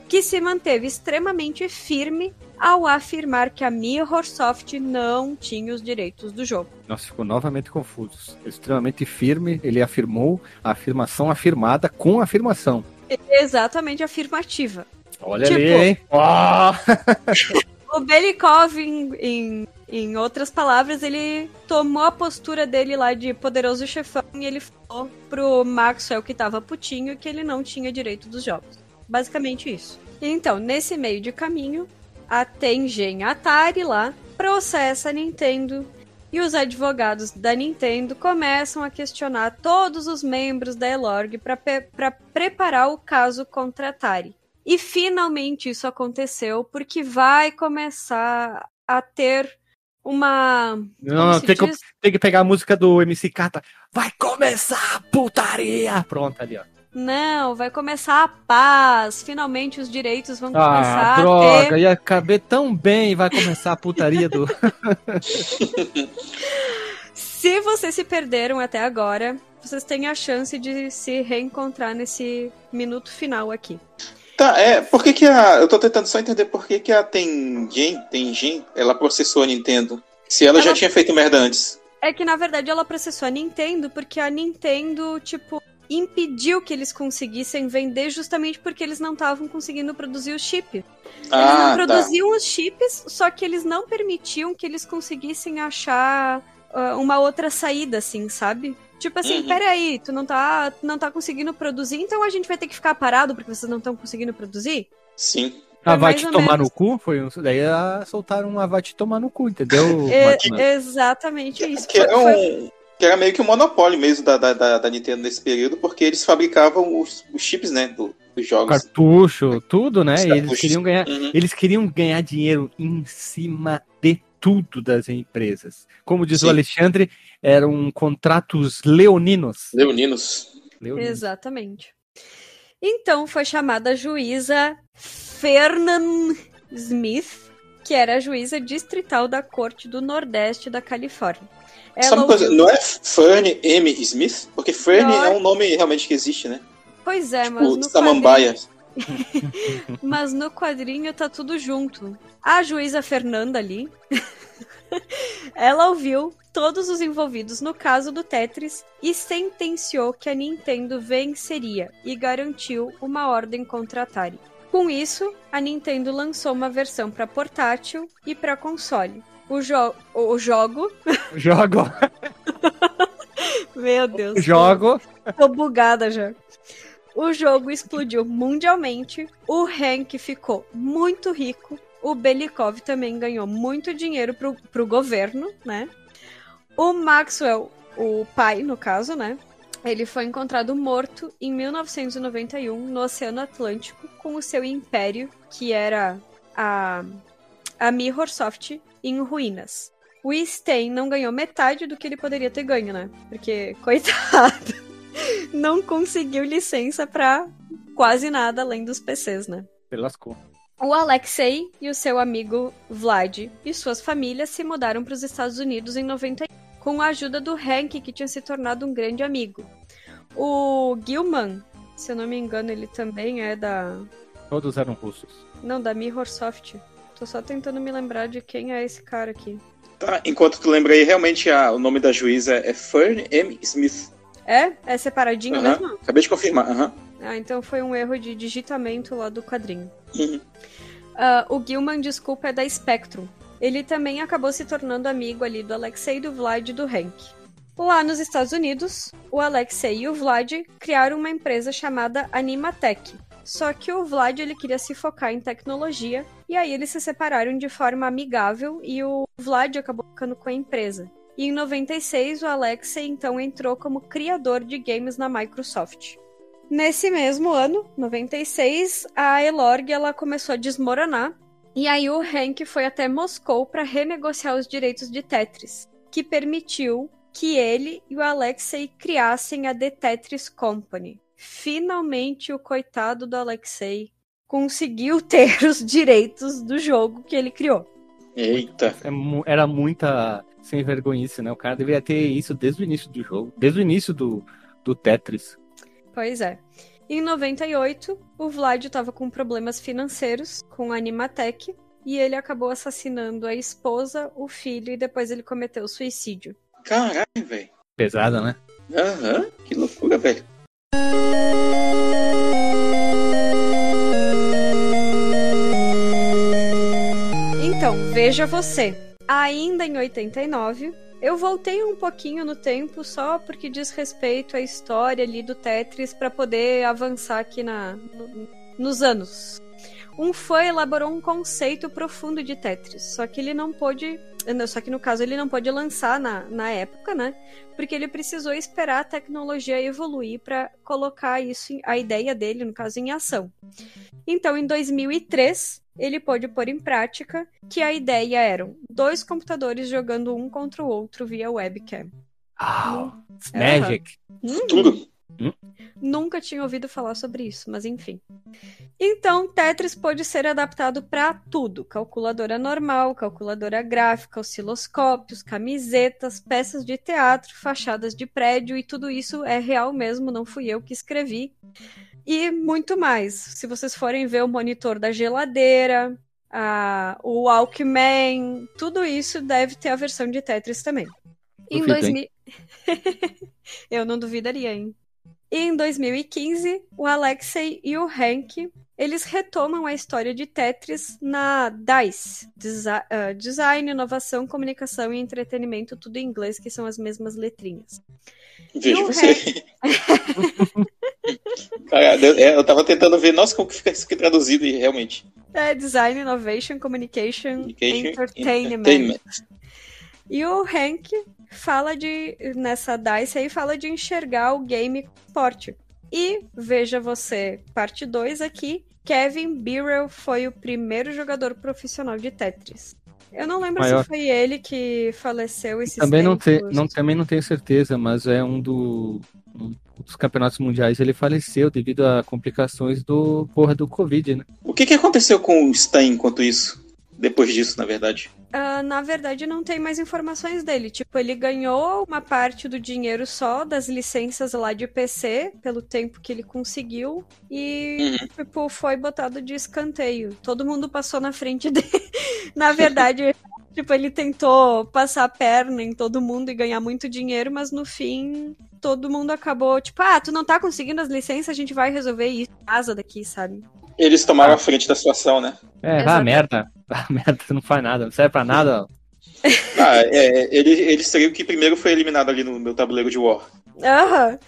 que se manteve extremamente firme ao afirmar que a Mirrorsoft não tinha os direitos do jogo. Nossa, ficou novamente confuso. Extremamente firme, ele afirmou a afirmação afirmada com afirmação. Exatamente afirmativa. Olha Tipo- ali, hein? O Belikov, em, em, Em outras palavras, ele tomou a postura dele lá de poderoso chefão e ele falou pro Maxwell que tava putinho que ele não tinha direito dos jogos. Basicamente isso. Então, nesse meio de caminho, a Tengen Atari lá processa a Nintendo e os advogados da Nintendo começam a questionar todos os membros da Elorg para preparar o caso contra a Atari. E finalmente isso aconteceu porque vai começar a ter uma. Não, tem, que, tem que pegar a música do MC Kata. Vai começar a putaria! Pronto, ali, ó. Não, vai começar a paz. Finalmente os direitos vão ah, começar droga, a ter. ia caber tão bem, vai começar a putaria do. se vocês se perderam até agora, vocês têm a chance de se reencontrar nesse minuto final aqui. Tá, é, por que que a... Eu tô tentando só entender por que que a Tengen, Tengen, ela processou a Nintendo, se ela, ela já tinha feito merda antes. É que, na verdade, ela processou a Nintendo porque a Nintendo, tipo, impediu que eles conseguissem vender justamente porque eles não estavam conseguindo produzir o chip. Ah, eles não tá. produziam os chips, só que eles não permitiam que eles conseguissem achar uh, uma outra saída, assim, sabe? Tipo assim, Uhum. peraí, tu não tá, tu não tá conseguindo produzir, então a gente vai ter que ficar parado porque vocês não estão conseguindo produzir? Sim. Ah, É vai te tomar menos. no cu? Foi um... Daí ah, soltaram uma vai te tomar no cu, entendeu? É, exatamente isso. Que era, foi- um, que era meio que um monopólio mesmo da, da, da, da Nintendo nesse período, porque eles fabricavam os, os chips, né, do- dos jogos. Cartucho, tudo, né? Eles queriam ganhar. Uhum. Eles queriam ganhar dinheiro em cima de tudo das empresas. Como diz o Sim. Alexandre, eram contratos leoninos. Leoninos. Leoninos. Exatamente. Então foi chamada a juíza Fernan Smith, que era a juíza distrital da Corte do Nordeste da Califórnia. Só uma coisa, ouviu- não é Fern M. Smith? Porque Fern Não. é um nome realmente que existe, né? Pois é, mas Tipo, no, Samambaia. quadrinho, mas no quadrinho tá tudo junto. A juíza Fernanda ali, ela ouviu todos os envolvidos no caso do Tetris e sentenciou que a Nintendo venceria e garantiu uma ordem contra a Atari. Com isso, a Nintendo lançou uma versão para portátil e para console. O, jo o jogo. Jogo, Meu Deus. jogo. Tô bugada já. O jogo explodiu mundialmente, o Hank ficou muito rico, o Belikov também ganhou muito dinheiro pro, pro governo, né? O Maxwell, o pai, no caso, né? Ele foi encontrado morto em 1991 no Oceano Atlântico com o seu império, que era a, a Mirrorsoft, em ruínas. O Stein não ganhou metade do que ele poderia ter ganho, né? Porque, coitado não conseguiu licença pra quase nada além dos PCs, né? Se lascou. O Alexei e o seu amigo Vlad e suas famílias se mudaram para os Estados Unidos em 91, com a ajuda do Hank, que tinha se tornado um grande amigo. O Gilman, se eu não me engano, ele também é da. Todos eram russos. Não, da Mirrorsoft. Tô só tentando me lembrar de quem é esse cara aqui. Tá, enquanto tu lembra aí, realmente a- o nome da juíza é Fern M. Smith. É? É separadinho mesmo? Acabei de confirmar. aham. Ah, então foi um erro de digitamento lá do quadrinho. Uhum. Ah, o Gilman, desculpa, é da Spectrum. Ele também acabou se tornando amigo ali do Alexei, do Vlad e do Hank. Lá nos Estados Unidos, o Alexei e o Vlad criaram uma empresa chamada Animatech. Só que o Vlad ele queria se focar em tecnologia e aí eles se separaram de forma amigável e o Vlad acabou ficando com a empresa. E em 96 o Alexei então entrou como criador de games na Microsoft. Nesse mesmo ano, 96, a Elorg ela começou a desmoronar e aí o Hank foi até Moscou para renegociar os direitos de Tetris, que permitiu que ele e o Alexei criassem a The Tetris Company. Finalmente o coitado do Alexei conseguiu ter os direitos do jogo que ele criou. Eita. É Era muita sem vergonhice, né? O cara deveria ter isso desde o início do jogo, desde o início do, do Tetris. Pois é. Em 98, o Vlad estava com problemas financeiros com a Animatech e ele acabou assassinando a esposa, o filho e depois ele cometeu suicídio. Caralho, velho. Pesada, né? Aham. Que loucura, velho. Então, veja você. Ainda em 89, eu voltei um pouquinho no tempo só porque diz respeito à história ali do Tetris para poder avançar aqui na, no- nos anos. Um fã elaborou um conceito profundo de Tetris, só que ele não pôde. Não, Só que no caso ele não pôde lançar na, na época, né? Porque ele precisou esperar a tecnologia evoluir para colocar isso, em- a ideia dele, no caso, em ação. Então, em 2003, ele pôde pôr em prática que a ideia eram dois computadores jogando um contra o outro via webcam. Ah, Aham. Magic. Hum. Nunca tinha ouvido falar sobre isso, mas enfim. Então, Tetris pode ser adaptado para tudo: calculadora normal, calculadora gráfica, osciloscópios, camisetas, peças de teatro, fachadas de prédio e tudo isso é real mesmo, não fui eu que escrevi. E muito mais. Se vocês forem ver o monitor da geladeira, a- o Walkman, tudo isso deve ter a versão de Tetris também. Em Duvido, 2000. eu não duvidaria, hein? E em 2015, o Alexei e o Hank, eles retomam a história de Tetris na DICE, Desi- ah, Design, Inovação, Comunicação e Entretenimento, tudo em inglês, que são as mesmas letrinhas. Veja você. Cara, eu, é, eu tava tentando ver, nossa, como que fica isso aqui traduzido e realmente. É Design, Innovation, Communication, Communication, Entertainment. Entertainment. E o Hank fala de, nessa DICE aí, fala de enxergar o game esporte. E veja você, parte 2 aqui, Kevin Birrell foi o primeiro jogador profissional de Tetris. Eu não lembro Maior. se foi ele que faleceu esses Também não, te, não, também não tenho certeza, mas é um, do, um dos campeonatos mundiais. Ele faleceu devido a complicações do porra do Covid, né? O que, que aconteceu com o Stein enquanto isso? Depois disso, na verdade. Ah, na verdade, não tem mais informações dele. Tipo, ele ganhou uma parte do dinheiro só das licenças lá de PC, pelo tempo que ele conseguiu, e, tipo, foi botado de escanteio. Todo mundo passou na frente dele. na verdade, tipo, ele tentou passar a perna em todo mundo e ganhar muito dinheiro, mas no fim, todo mundo acabou, tipo, ah, tu não tá conseguindo as licenças, a gente vai resolver isso. Asa daqui, sabe? Eles tomaram a frente da situação, né? É, vá Exatamente. merda. Vá merda, você não faz nada, não serve pra nada. Ah, é, ele, ele seria o que primeiro foi eliminado ali no meu tabuleiro de War. Aham.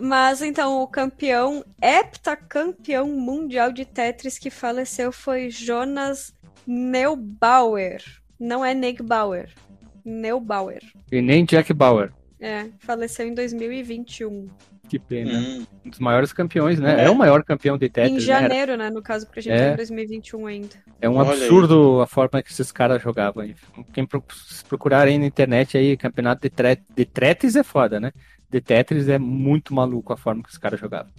Mas então o campeão, heptacampeão mundial de Tetris que faleceu foi Jonas Neubauer. Não é Neubauer. Neubauer. E nem Jack Bauer. É, faleceu em 2021. Que pena. Hum. Um dos maiores campeões, né? É. É o maior campeão de em Tetris, né? janeiro, né? No caso, porque a gente É. tá em 2021 ainda. É um Olha aí. absurdo a forma que esses caras jogavam. Quem procurar aí na internet aí, campeonato de, tre de Tetris é foda, né? De Tetris é muito maluco a forma que os caras jogavam.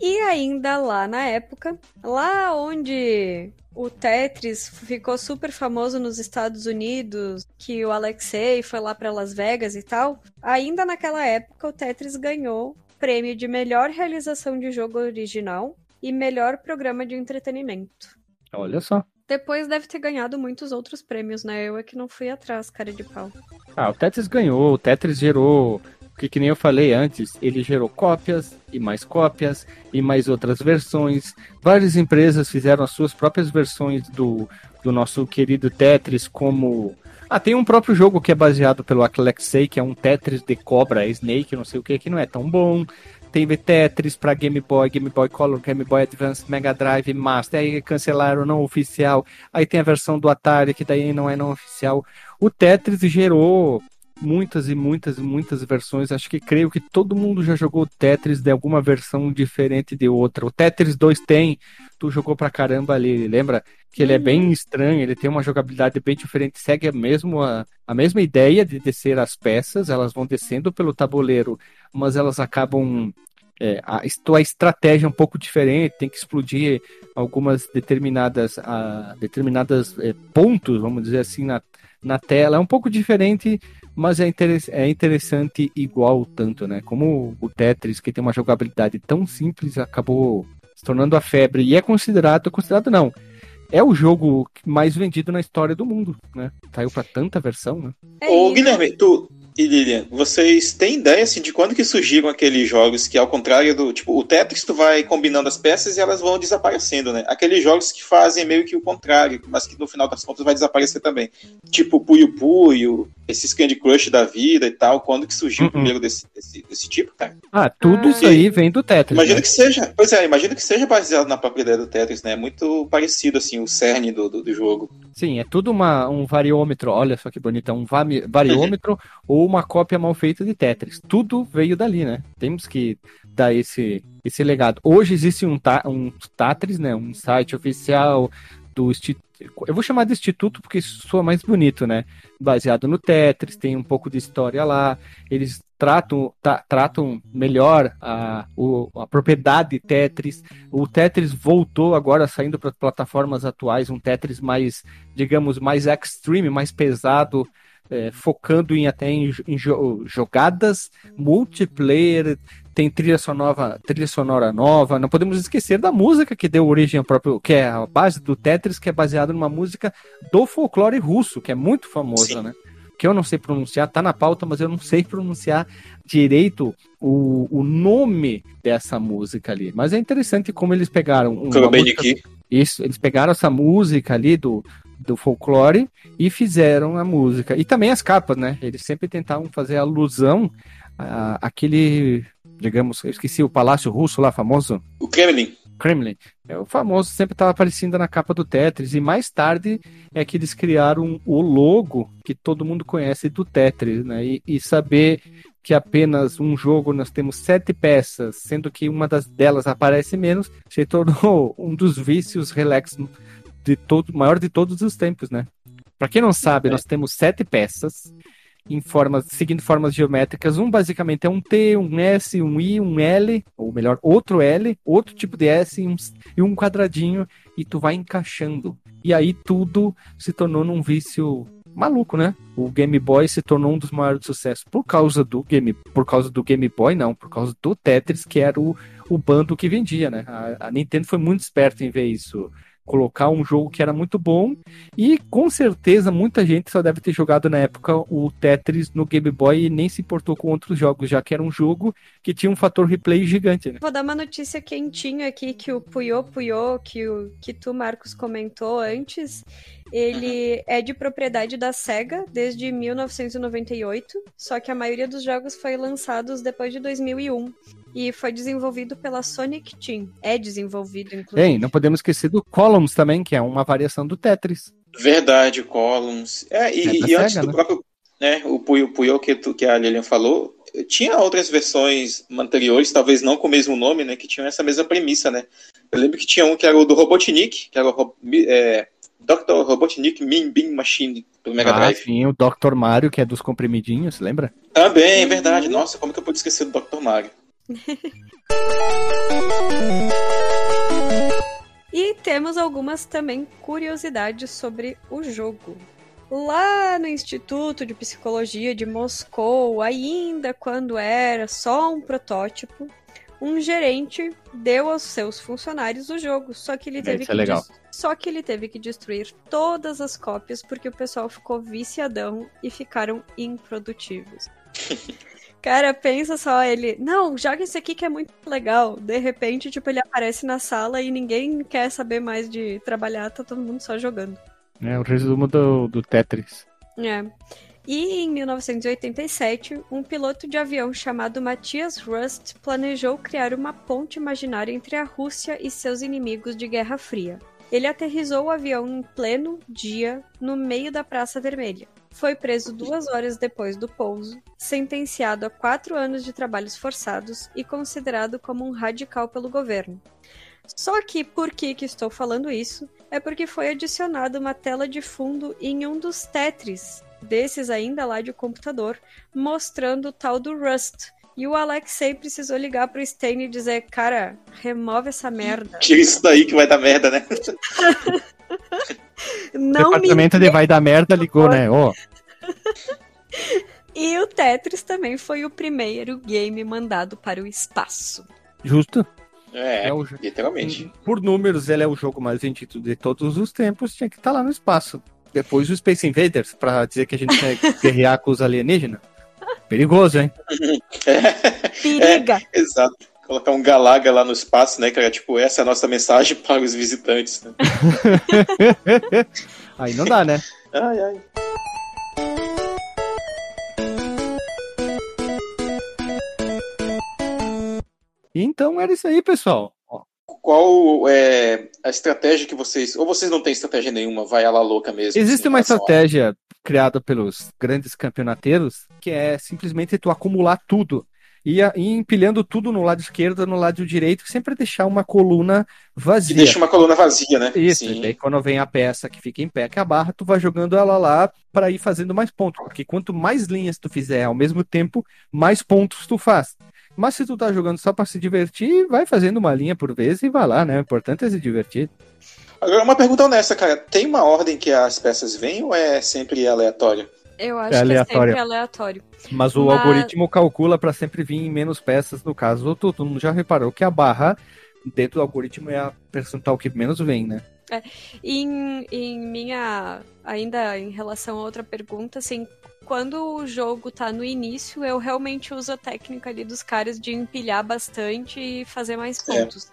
E ainda lá na época, lá onde o Tetris ficou super famoso nos Estados Unidos, que o Alexei foi lá para Las Vegas e tal, ainda naquela época o Tetris ganhou prêmio de melhor realização de jogo original e melhor programa de entretenimento. Olha só. Depois deve ter ganhado muitos outros prêmios, né? Eu é que não fui atrás, cara de pau. Ah, o Tetris ganhou, o Tetris gerou, que, que nem eu falei antes, ele gerou cópias e mais cópias e mais outras versões. Várias empresas fizeram as suas próprias versões do, do nosso querido Tetris, como. Ah, tem um próprio jogo que é baseado pelo Alexei, que é um Tetris de cobra, Snake, não sei o que, que não é tão bom. Tem Tetris para Game Boy, Game Boy Color, Game Boy Advance, Mega Drive, Master, aí cancelaram não oficial. Aí tem a versão do Atari, que daí não é não oficial. O Tetris gerou muitas e muitas e muitas versões. Acho que creio que todo mundo já jogou Tetris de alguma versão diferente de outra. O Tetris 2 tem, tu jogou pra caramba ali, lembra? Que ele é bem estranho, ele tem uma jogabilidade bem diferente, segue a, mesmo a, a mesma ideia de descer as peças, elas vão descendo pelo tabuleiro, mas elas acabam. É, a, a estratégia é um pouco diferente, tem que explodir algumas determinadas, a, determinadas é, pontos, vamos dizer assim, na, na tela. É um pouco diferente, mas é, interess é interessante igual tanto, né? Como o Tetris, que tem uma jogabilidade tão simples, acabou se tornando a febre. E é considerado, considerado não, é o jogo mais vendido na história do mundo, né? Saiu para tanta versão, né? É Ô. Guilherme, tu, e Lilian, vocês têm ideia assim, de quando que surgiram aqueles jogos que, ao contrário do. Tipo, o Tetris, tu vai combinando as peças e elas vão desaparecendo, né? Aqueles jogos que fazem meio que o contrário, mas que no final das contas vai desaparecer também. Tipo, Puyo Puyo, esses Candy Crush da vida e tal. Quando que surgiu o Uhum. primeiro desse, desse, desse tipo, cara? Ah, tudo Ah. isso aí vem do Tetris. Imagino né? que seja. Pois é, imagino que seja baseado na própria ideia do Tetris, né? Muito parecido, assim, o cerne do, do, do jogo. Sim, é tudo uma, um variômetro. Olha só que bonito, é um variômetro ou uma cópia mal feita de Tetris. Tudo veio dali, né? Temos que dar esse, esse legado. Hoje existe um, ta, um Tatris, né? Um site oficial do. Eu vou chamar de Instituto porque soa mais bonito, né? Baseado no Tetris, tem um pouco de história lá. Eles tratam, ta- tratam melhor a, o- a propriedade Tetris. O Tetris voltou agora saindo para plataformas atuais, um Tetris mais, digamos, mais extreme, mais pesado, é, focando em até em, em jo- jogadas multiplayer. Tem trilha sonora, trilha sonora nova. Não podemos esquecer da música que deu origem ao próprio, que é a base do Tetris, que é baseada numa música do folclore russo, que é muito famosa, Sim. né? Que eu não sei pronunciar, tá na pauta, mas eu não sei pronunciar direito o, o nome dessa música ali. Mas é interessante como eles pegaram uma Foi bem música- isso, eles pegaram essa música ali do, do folclore e fizeram a música. E também as capas, né? Eles sempre tentavam fazer alusão à- àquele, digamos, eu esqueci o palácio russo lá famoso, O Kremlin. Kremlin. É o famoso, sempre estava aparecendo na capa do Tetris. E mais tarde é que eles criaram o logo que todo mundo conhece do Tetris, né? E, e saber que apenas um jogo nós temos sete peças, sendo que uma das delas aparece menos, se tornou um dos vícios relax de todo, maior de todos os tempos, né? Para quem não sabe, É. nós temos sete peças em formas, seguindo formas geométricas. Um basicamente é um T, um S, um I, um L, ou melhor, outro L, outro tipo de S e um, e um quadradinho, e tu vai encaixando. E aí tudo se tornou num vício maluco, né? O Game Boy se tornou um dos maiores sucessos por causa do Game, por causa do Game Boy, não, por causa do Tetris, que era o, o bando que vendia, né? A, a Nintendo foi muito esperta em ver isso. Colocar um jogo que era muito bom e com certeza muita gente só deve ter jogado na época o Tetris no Game Boy e nem se importou com outros jogos, já que era um jogo que tinha um fator replay gigante, né? Vou dar uma notícia quentinha aqui que o Puyo Puyo, que, o, que tu, Marcos, comentou antes, ele é de propriedade da SEGA desde 1998, só que a maioria dos jogos foi lançados depois de 2001 e foi desenvolvido pela Sonic Team. É desenvolvido, inclusive. Bem, não podemos esquecer do Columns também, que é uma variação do Tetris. Verdade, Columns. É, e, É e antes Sega, do né? próprio. Né, o Puyo Puyo que, tu- que a Lilian falou, tinha outras versões anteriores, talvez não com o mesmo nome, né? Que tinham essa mesma premissa, né? Eu lembro que tinha um que era o do Robotnik, que era o é, Dr. Robotnik Min Bean Machine do Mega ah, Drive. sim, o Dr. Mario, que é dos comprimidinhos, lembra? Também, é verdade. Nossa, como que eu pude esquecer do Dr. Mario? E temos algumas também curiosidades sobre o jogo. Lá no Instituto de Psicologia de Moscou, ainda quando era só um protótipo, um gerente deu aos seus funcionários o jogo, só que ele teve Isso é que legal. des- só que ele teve que destruir todas as cópias porque o pessoal ficou viciadão e ficaram improdutivos. Cara, pensa só, ele, não, joga esse aqui que é muito legal. De repente, tipo, ele aparece na sala e ninguém quer saber mais de trabalhar, tá todo mundo só jogando. É o resumo do, do Tetris. É. E em 1987, um piloto de avião chamado Matthias Rust planejou criar uma ponte imaginária entre a Rússia e seus inimigos de Guerra Fria. Ele aterrissou o avião em pleno dia no meio da Praça Vermelha. Foi preso duas horas depois do pouso, sentenciado a quatro anos de trabalhos forçados e considerado como um radical pelo governo. Só que por que, que estou falando isso? É porque foi adicionada uma tela de fundo em um dos Tetris, desses ainda lá de computador, mostrando o tal do Rust. E o Alexei precisou ligar pro Stan e dizer: Cara, remove essa merda. Tira isso daí que vai dar merda, né? o Não me departamento de vai dar merda ligou, né? Ó, E o Tetris também foi o primeiro game mandado para o espaço. justo. É, É o literalmente. Por números, ele é o jogo mais vendido de todos os tempos, tinha que estar lá no espaço. Depois o Space Invaders, pra dizer que a gente quer guerrear com os alienígenas. Perigoso, hein? Periga. Exato. Colocar um galaga lá no espaço, né, cara? Tipo, essa é a nossa mensagem para os visitantes. Né? Aí não dá, né? Ai, ai. Então era isso aí, pessoal. Qual é a estratégia que vocês. Ou vocês não têm estratégia nenhuma, vai à la louca mesmo? Existe assim, uma relação a- estratégia criada pelos grandes campeonateiros que é simplesmente tu acumular tudo. E e empilhando tudo no lado esquerdo, no lado direito, sempre deixar uma coluna Que vazia. deixa uma coluna vazia, né? Isso, Sim. e daí quando vem a peça que fica em pé, que é a barra, tu vai jogando ela lá para ir fazendo mais pontos. Porque quanto mais linhas tu fizer ao mesmo tempo, mais pontos tu faz. Mas se tu tá jogando só para se divertir, vai fazendo uma linha por vez e vai lá, né? O importante é se divertir. Agora, uma pergunta honesta, cara. Tem uma ordem que as peças vêm ou é sempre aleatório? Eu acho É que é aleatório. sempre aleatório. Mas o Mas- algoritmo calcula para sempre vir em menos peças. No caso, tu, tu já reparou que a barra dentro do algoritmo é a percentual que menos vem, né? Em, em minha. Ainda em relação a outra pergunta, assim, quando o jogo tá no início, eu realmente uso a técnica ali dos caras de empilhar bastante e fazer mais É. pontos.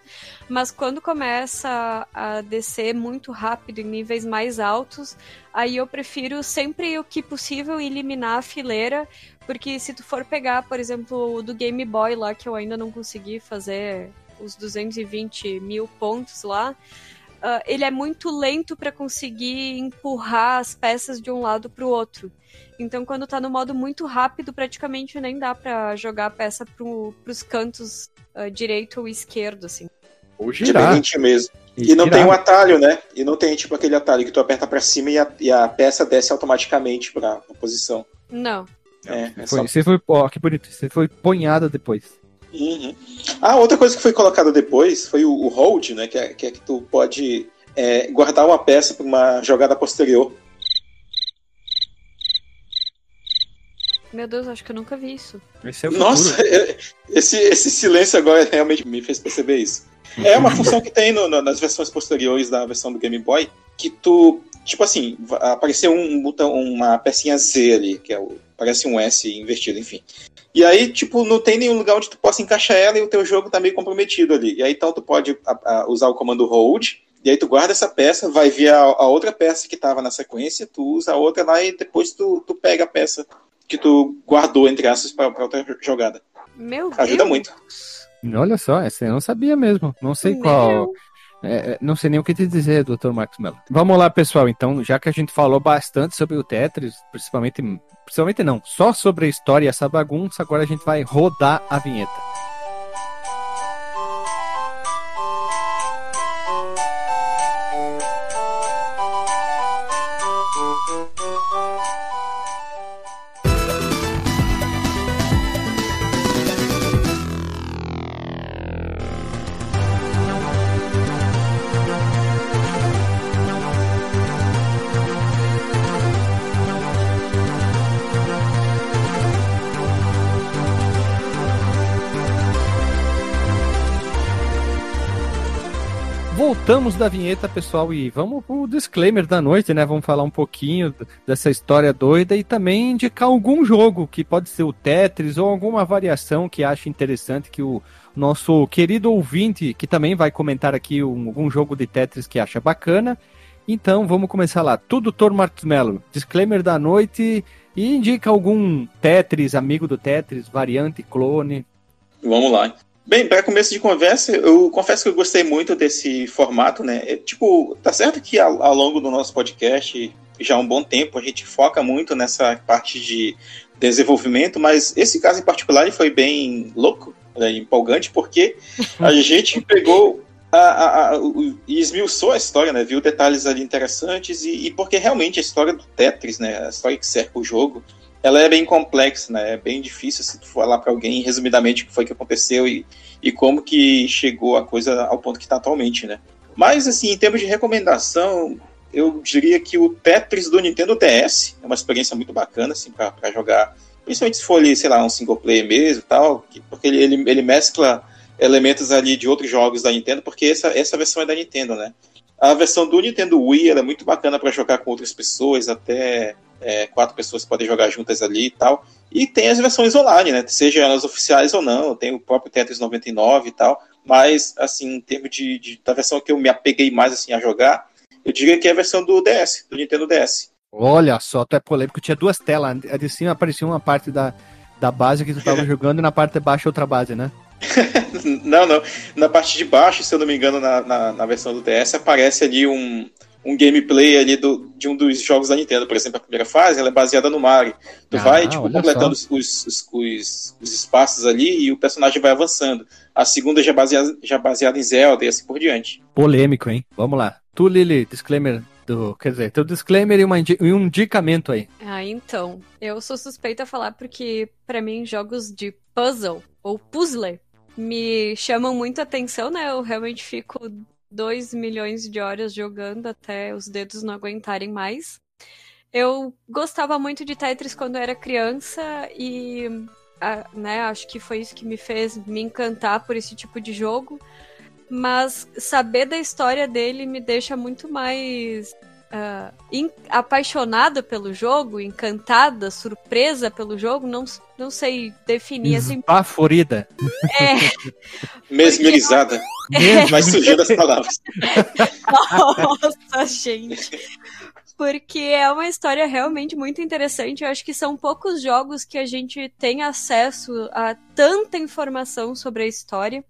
Mas quando começa a descer muito rápido em níveis mais altos, aí eu prefiro sempre o que possível eliminar a fileira, porque se tu for pegar, por exemplo, o do Game Boy lá, que eu ainda não consegui fazer os 220 mil pontos lá, ah, ele é muito lento para conseguir empurrar as peças de um lado para o outro. Então, quando tá no modo muito rápido, praticamente nem dá para jogar a peça pro, pros cantos ah, direito ou esquerdo, assim. Ou girar. Independente mesmo. E não girar. tem um atalho, né? E não tem tipo aquele atalho que tu aperta pra cima e a, e a peça desce automaticamente pra, pra posição. Não. É, é Foi, só... você foi, ó, que bonito. Você foi ponhada depois. Uhum. Ah, outra coisa que foi colocada depois foi o, o hold, né? Que é, que é que tu pode é, guardar uma peça pra uma jogada posterior. Meu Deus, acho que eu nunca vi isso. Esse é Nossa, esse, esse silêncio agora realmente me fez perceber isso. É uma função que tem no- no- nas versões posteriores da versão do Game Boy, que tu, tipo assim, apareceu um botão, uma pecinha Z ali, que é o, parece um S invertido, enfim. E aí, tipo, não tem nenhum lugar onde tu possa encaixar ela e o teu jogo tá meio comprometido ali. E aí, então, tu pode a- a- usar o comando hold, e aí tu guarda essa peça, vai ver a, a outra peça que tava na sequência, tu usa a outra lá e depois tu, tu pega a peça que tu guardou, entre aspas, pra, pra outra jogada. Meu Ajuda Deus. muito. Olha só, essa eu não sabia mesmo. Não sei Meu. qual. É, é, não sei nem o que te dizer, Dr. Marcos Mello. Vamos lá, pessoal. Então, já que a gente falou bastante sobre o Tetris, principalmente. Principalmente não, só sobre a história e essa bagunça, agora a gente vai rodar a vinheta. Voltamos da vinheta, pessoal, e vamos pro disclaimer da noite, né? Vamos falar um pouquinho dessa história doida e também indicar algum jogo que pode ser o Tetris ou alguma variação que ache interessante que o nosso querido ouvinte, que também vai comentar aqui um- algum jogo de Tetris que acha bacana. Então vamos começar lá. Tudo Tor Mello. Disclaimer da noite e indica algum Tetris, amigo do Tetris, variante, clone. Vamos lá. Bem, para começo de conversa, eu confesso que eu gostei muito desse formato, né? É, tipo, tá certo que ao, ao longo do nosso podcast, já há um bom tempo, a gente foca muito nessa parte de desenvolvimento, mas esse caso em particular foi bem louco, né, empolgante, porque a gente pegou a, a, a, o- e esmiuçou a história, né? Viu detalhes ali interessantes e, e porque realmente a história do Tetris, né? A história que cerca o jogo, ela é bem complexa, né? É bem difícil se tu falar para alguém resumidamente o que foi que aconteceu e, e como que chegou a coisa ao ponto que está atualmente, né? Mas assim, em termos de recomendação, eu diria que o Tetris do Nintendo DS é uma experiência muito bacana assim para jogar, principalmente se for ali, sei lá, um single player mesmo, tal, que- porque ele, ele, ele mescla elementos ali de outros jogos da Nintendo, porque essa, essa versão é da Nintendo, né? A versão do Nintendo Wii ela é muito bacana para jogar com outras pessoas, até é, quatro pessoas podem jogar juntas ali e tal. E tem as versões online, né? Seja elas oficiais ou não, tem o próprio Tetris 99 e tal. Mas, assim, em termos de, de, da versão que eu me apeguei mais assim, a jogar, eu diria que é a versão do DS, do Nintendo DS. Olha só, tu é polêmico. Tinha duas telas. A de cima aparecia uma parte da, da base que tu estava jogando e na parte de baixo outra base, né? não, não. Na parte de baixo, se eu não me engano, na, na, na versão do DS, aparece ali um, um gameplay ali do, de um dos jogos da Nintendo. Por exemplo, a primeira fase ela é baseada no Mario. Tu ah, vai tipo, completando os, os, os, os, espaços ali e o personagem vai avançando. A segunda já baseada, já baseada em Zelda e assim por diante. Polêmico, hein? Vamos lá. Tu, Lili, disclaimer do, quer dizer, teu disclaimer e, uma, e um indicamento aí. Ah, então. Eu sou suspeita a falar porque, para mim, jogos de puzzle ou puzzle me chamam muito atenção, né? Eu realmente fico 2 milhões de horas jogando até os dedos não aguentarem mais. Eu gostava muito de Tetris quando era criança e né, acho que foi isso que me fez me encantar por esse tipo de jogo. Mas saber da história dele me deixa muito mais uh, in, apaixonada pelo jogo, encantada, surpresa pelo jogo, não, não sei definir assim. Esbaforida. É. Mesmerizada. É. Vai surgir as palavras. Nossa, gente. Porque é uma história realmente muito interessante. Eu acho que são poucos jogos que a gente tem acesso a tanta informação sobre a história.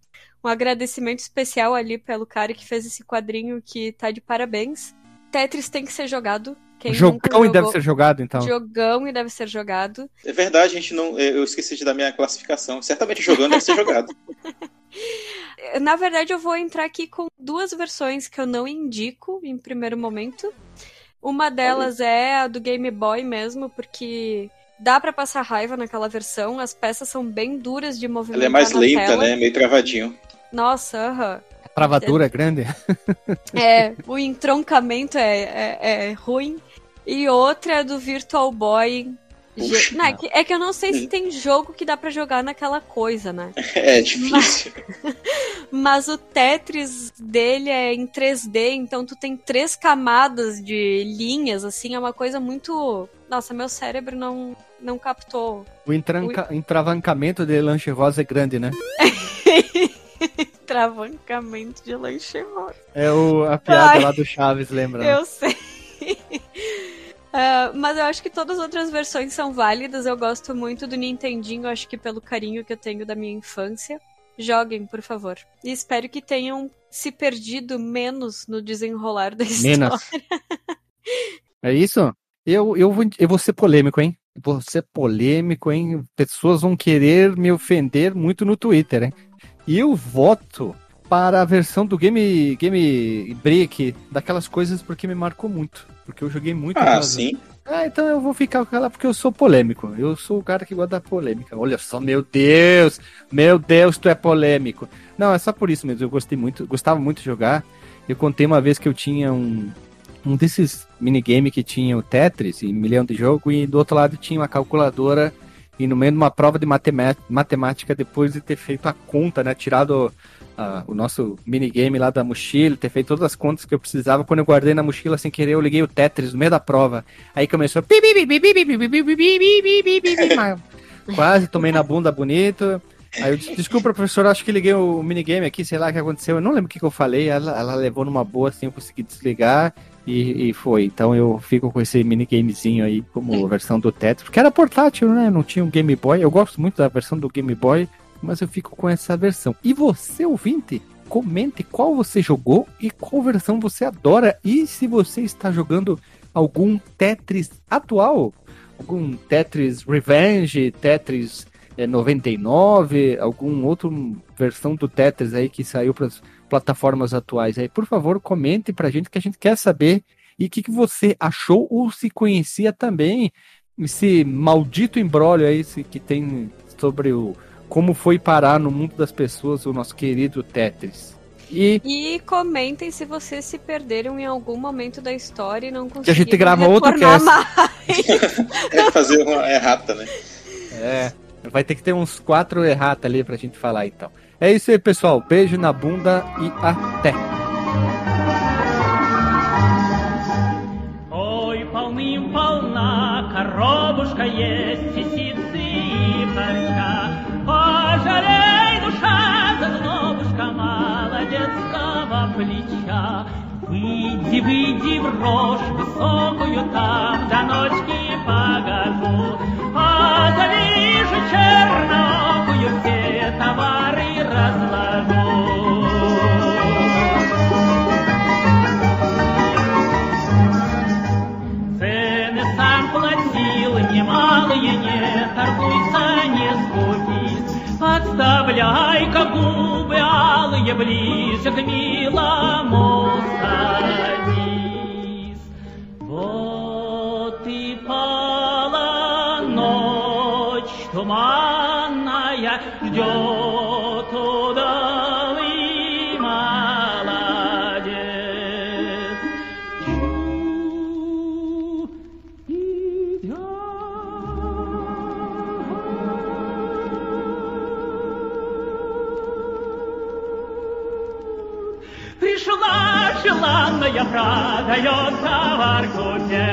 Um agradecimento especial ali pelo cara que fez esse quadrinho que tá de parabéns. Tetris tem que ser jogado. Quem Jogão e deve ser jogado, então. Jogão e deve ser jogado. É verdade, a gente não. Eu esqueci de dar minha classificação. Certamente jogando deve ser jogado. Na verdade, eu vou entrar aqui com duas versões que eu não indico em primeiro momento. Uma delas é a do Game Boy mesmo, porque dá para passar raiva naquela versão. As peças são bem duras de movimentar. Ela é mais lenta, tela. né? Meio travadinho. Nossa, aham. Uh -huh. Travadura é grande? É, o entroncamento é, é, é ruim. E outra é do Virtual Boy. Puxa, não, é, que, é, que, eu não sei se tem jogo que dá para jogar naquela coisa, né? É difícil. Mas, mas, o Tetris dele é em 3D, então tu tem três camadas de linhas, assim, é uma coisa muito. Nossa, meu cérebro não, não captou. O, entranca... o... entravancamento de lanche rosa é grande, né? Travancamento de lanche rosa. É o, a piada Ai, lá do Chaves, lembra? Eu sei. Uh, mas eu acho que todas as outras versões são válidas. Eu gosto muito do Nintendinho, acho que pelo carinho que eu tenho da minha infância. Joguem, por favor. E espero que tenham se perdido menos no desenrolar da história. Menos. é isso? Eu, eu, vou, eu vou ser polêmico, hein? Vou ser polêmico, hein? Pessoas vão querer me ofender muito no Twitter, hein? E eu voto para a versão do Game, Game Break, daquelas coisas, porque me marcou muito. Porque eu joguei muito. Ah, sim. Ah, então eu vou ficar com ela porque eu sou polêmico. Eu sou o cara que gosta da polêmica. Olha só, meu Deus! Meu Deus, tu é polêmico. Não, é só por isso mesmo. Eu gostei muito, gostava muito de jogar. Eu contei uma vez que eu tinha um, um desses minigame que tinha o Tetris e milhão de jogo, e do outro lado tinha uma calculadora e no meio de uma prova de matemática, depois de ter feito a conta, né? Tirado uh, o nosso minigame lá da mochila, ter feito todas as contas que eu precisava. Quando eu guardei na mochila sem querer, eu liguei o Tetris no meio da prova. Aí começou. Quase tomei na bunda bonito. Aí eu disse, desculpa, professor, acho que liguei o minigame aqui, sei lá o que aconteceu. Eu não lembro o que, que eu falei. Ela, ela levou numa boa, assim, eu consegui desligar. E, e, foi. Então eu fico com esse minigamezinho aí como versão do Tetris, porque era portátil, né? Não tinha um Game Boy. Eu gosto muito da versão do Game Boy, mas eu fico com essa versão. E você, ouvinte, comente qual você jogou e qual versão você adora. E se você está jogando algum Tetris atual, algum Tetris Revenge, Tetris 99, é, algum outro versão do Tetris aí que saiu para plataformas atuais aí, por favor, comente pra gente que a gente quer saber e o que, que você achou ou se conhecia também esse maldito embrólio aí que tem sobre o como foi parar no mundo das pessoas o nosso querido Tetris. E... e comentem se vocês se perderam em algum momento da história e não conseguiram. Que a gente grava outro cast. é fazer uma errata, né? É, vai ter que ter uns quatro errata ali pra gente falar então. É isso aí, pessoal. Beijo na bunda e até. Oi, palminho, pau na есть и сицы, и парча. Пожалей, душа, зазнобушка молодецкого плеча. Выйди, выйди в рожь высокую там, до ночки погожу. Скупись. Подставляй-ка губы алые, ближе к милому садись. Вот и пала ночь туманная, ждет желанная, продается в Аркуте.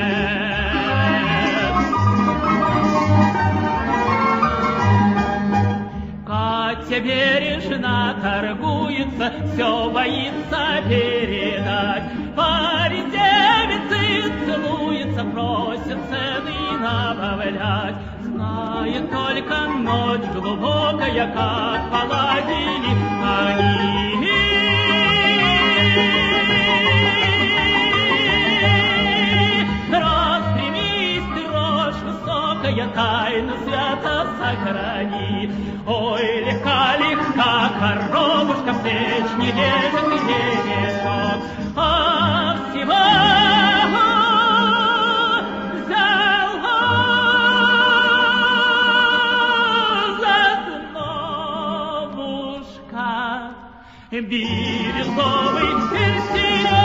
Катя бережно торгуется, все боится передать. Парень девицы целуется, просит цены набавлять. Знает только ночь глубокая, как поладили они. Высокая, тайну свято сохрани. Ой, легка, легка, коробушка в печь не лежит и денежок, а всего взяла за дновушка. Бирюзовый персион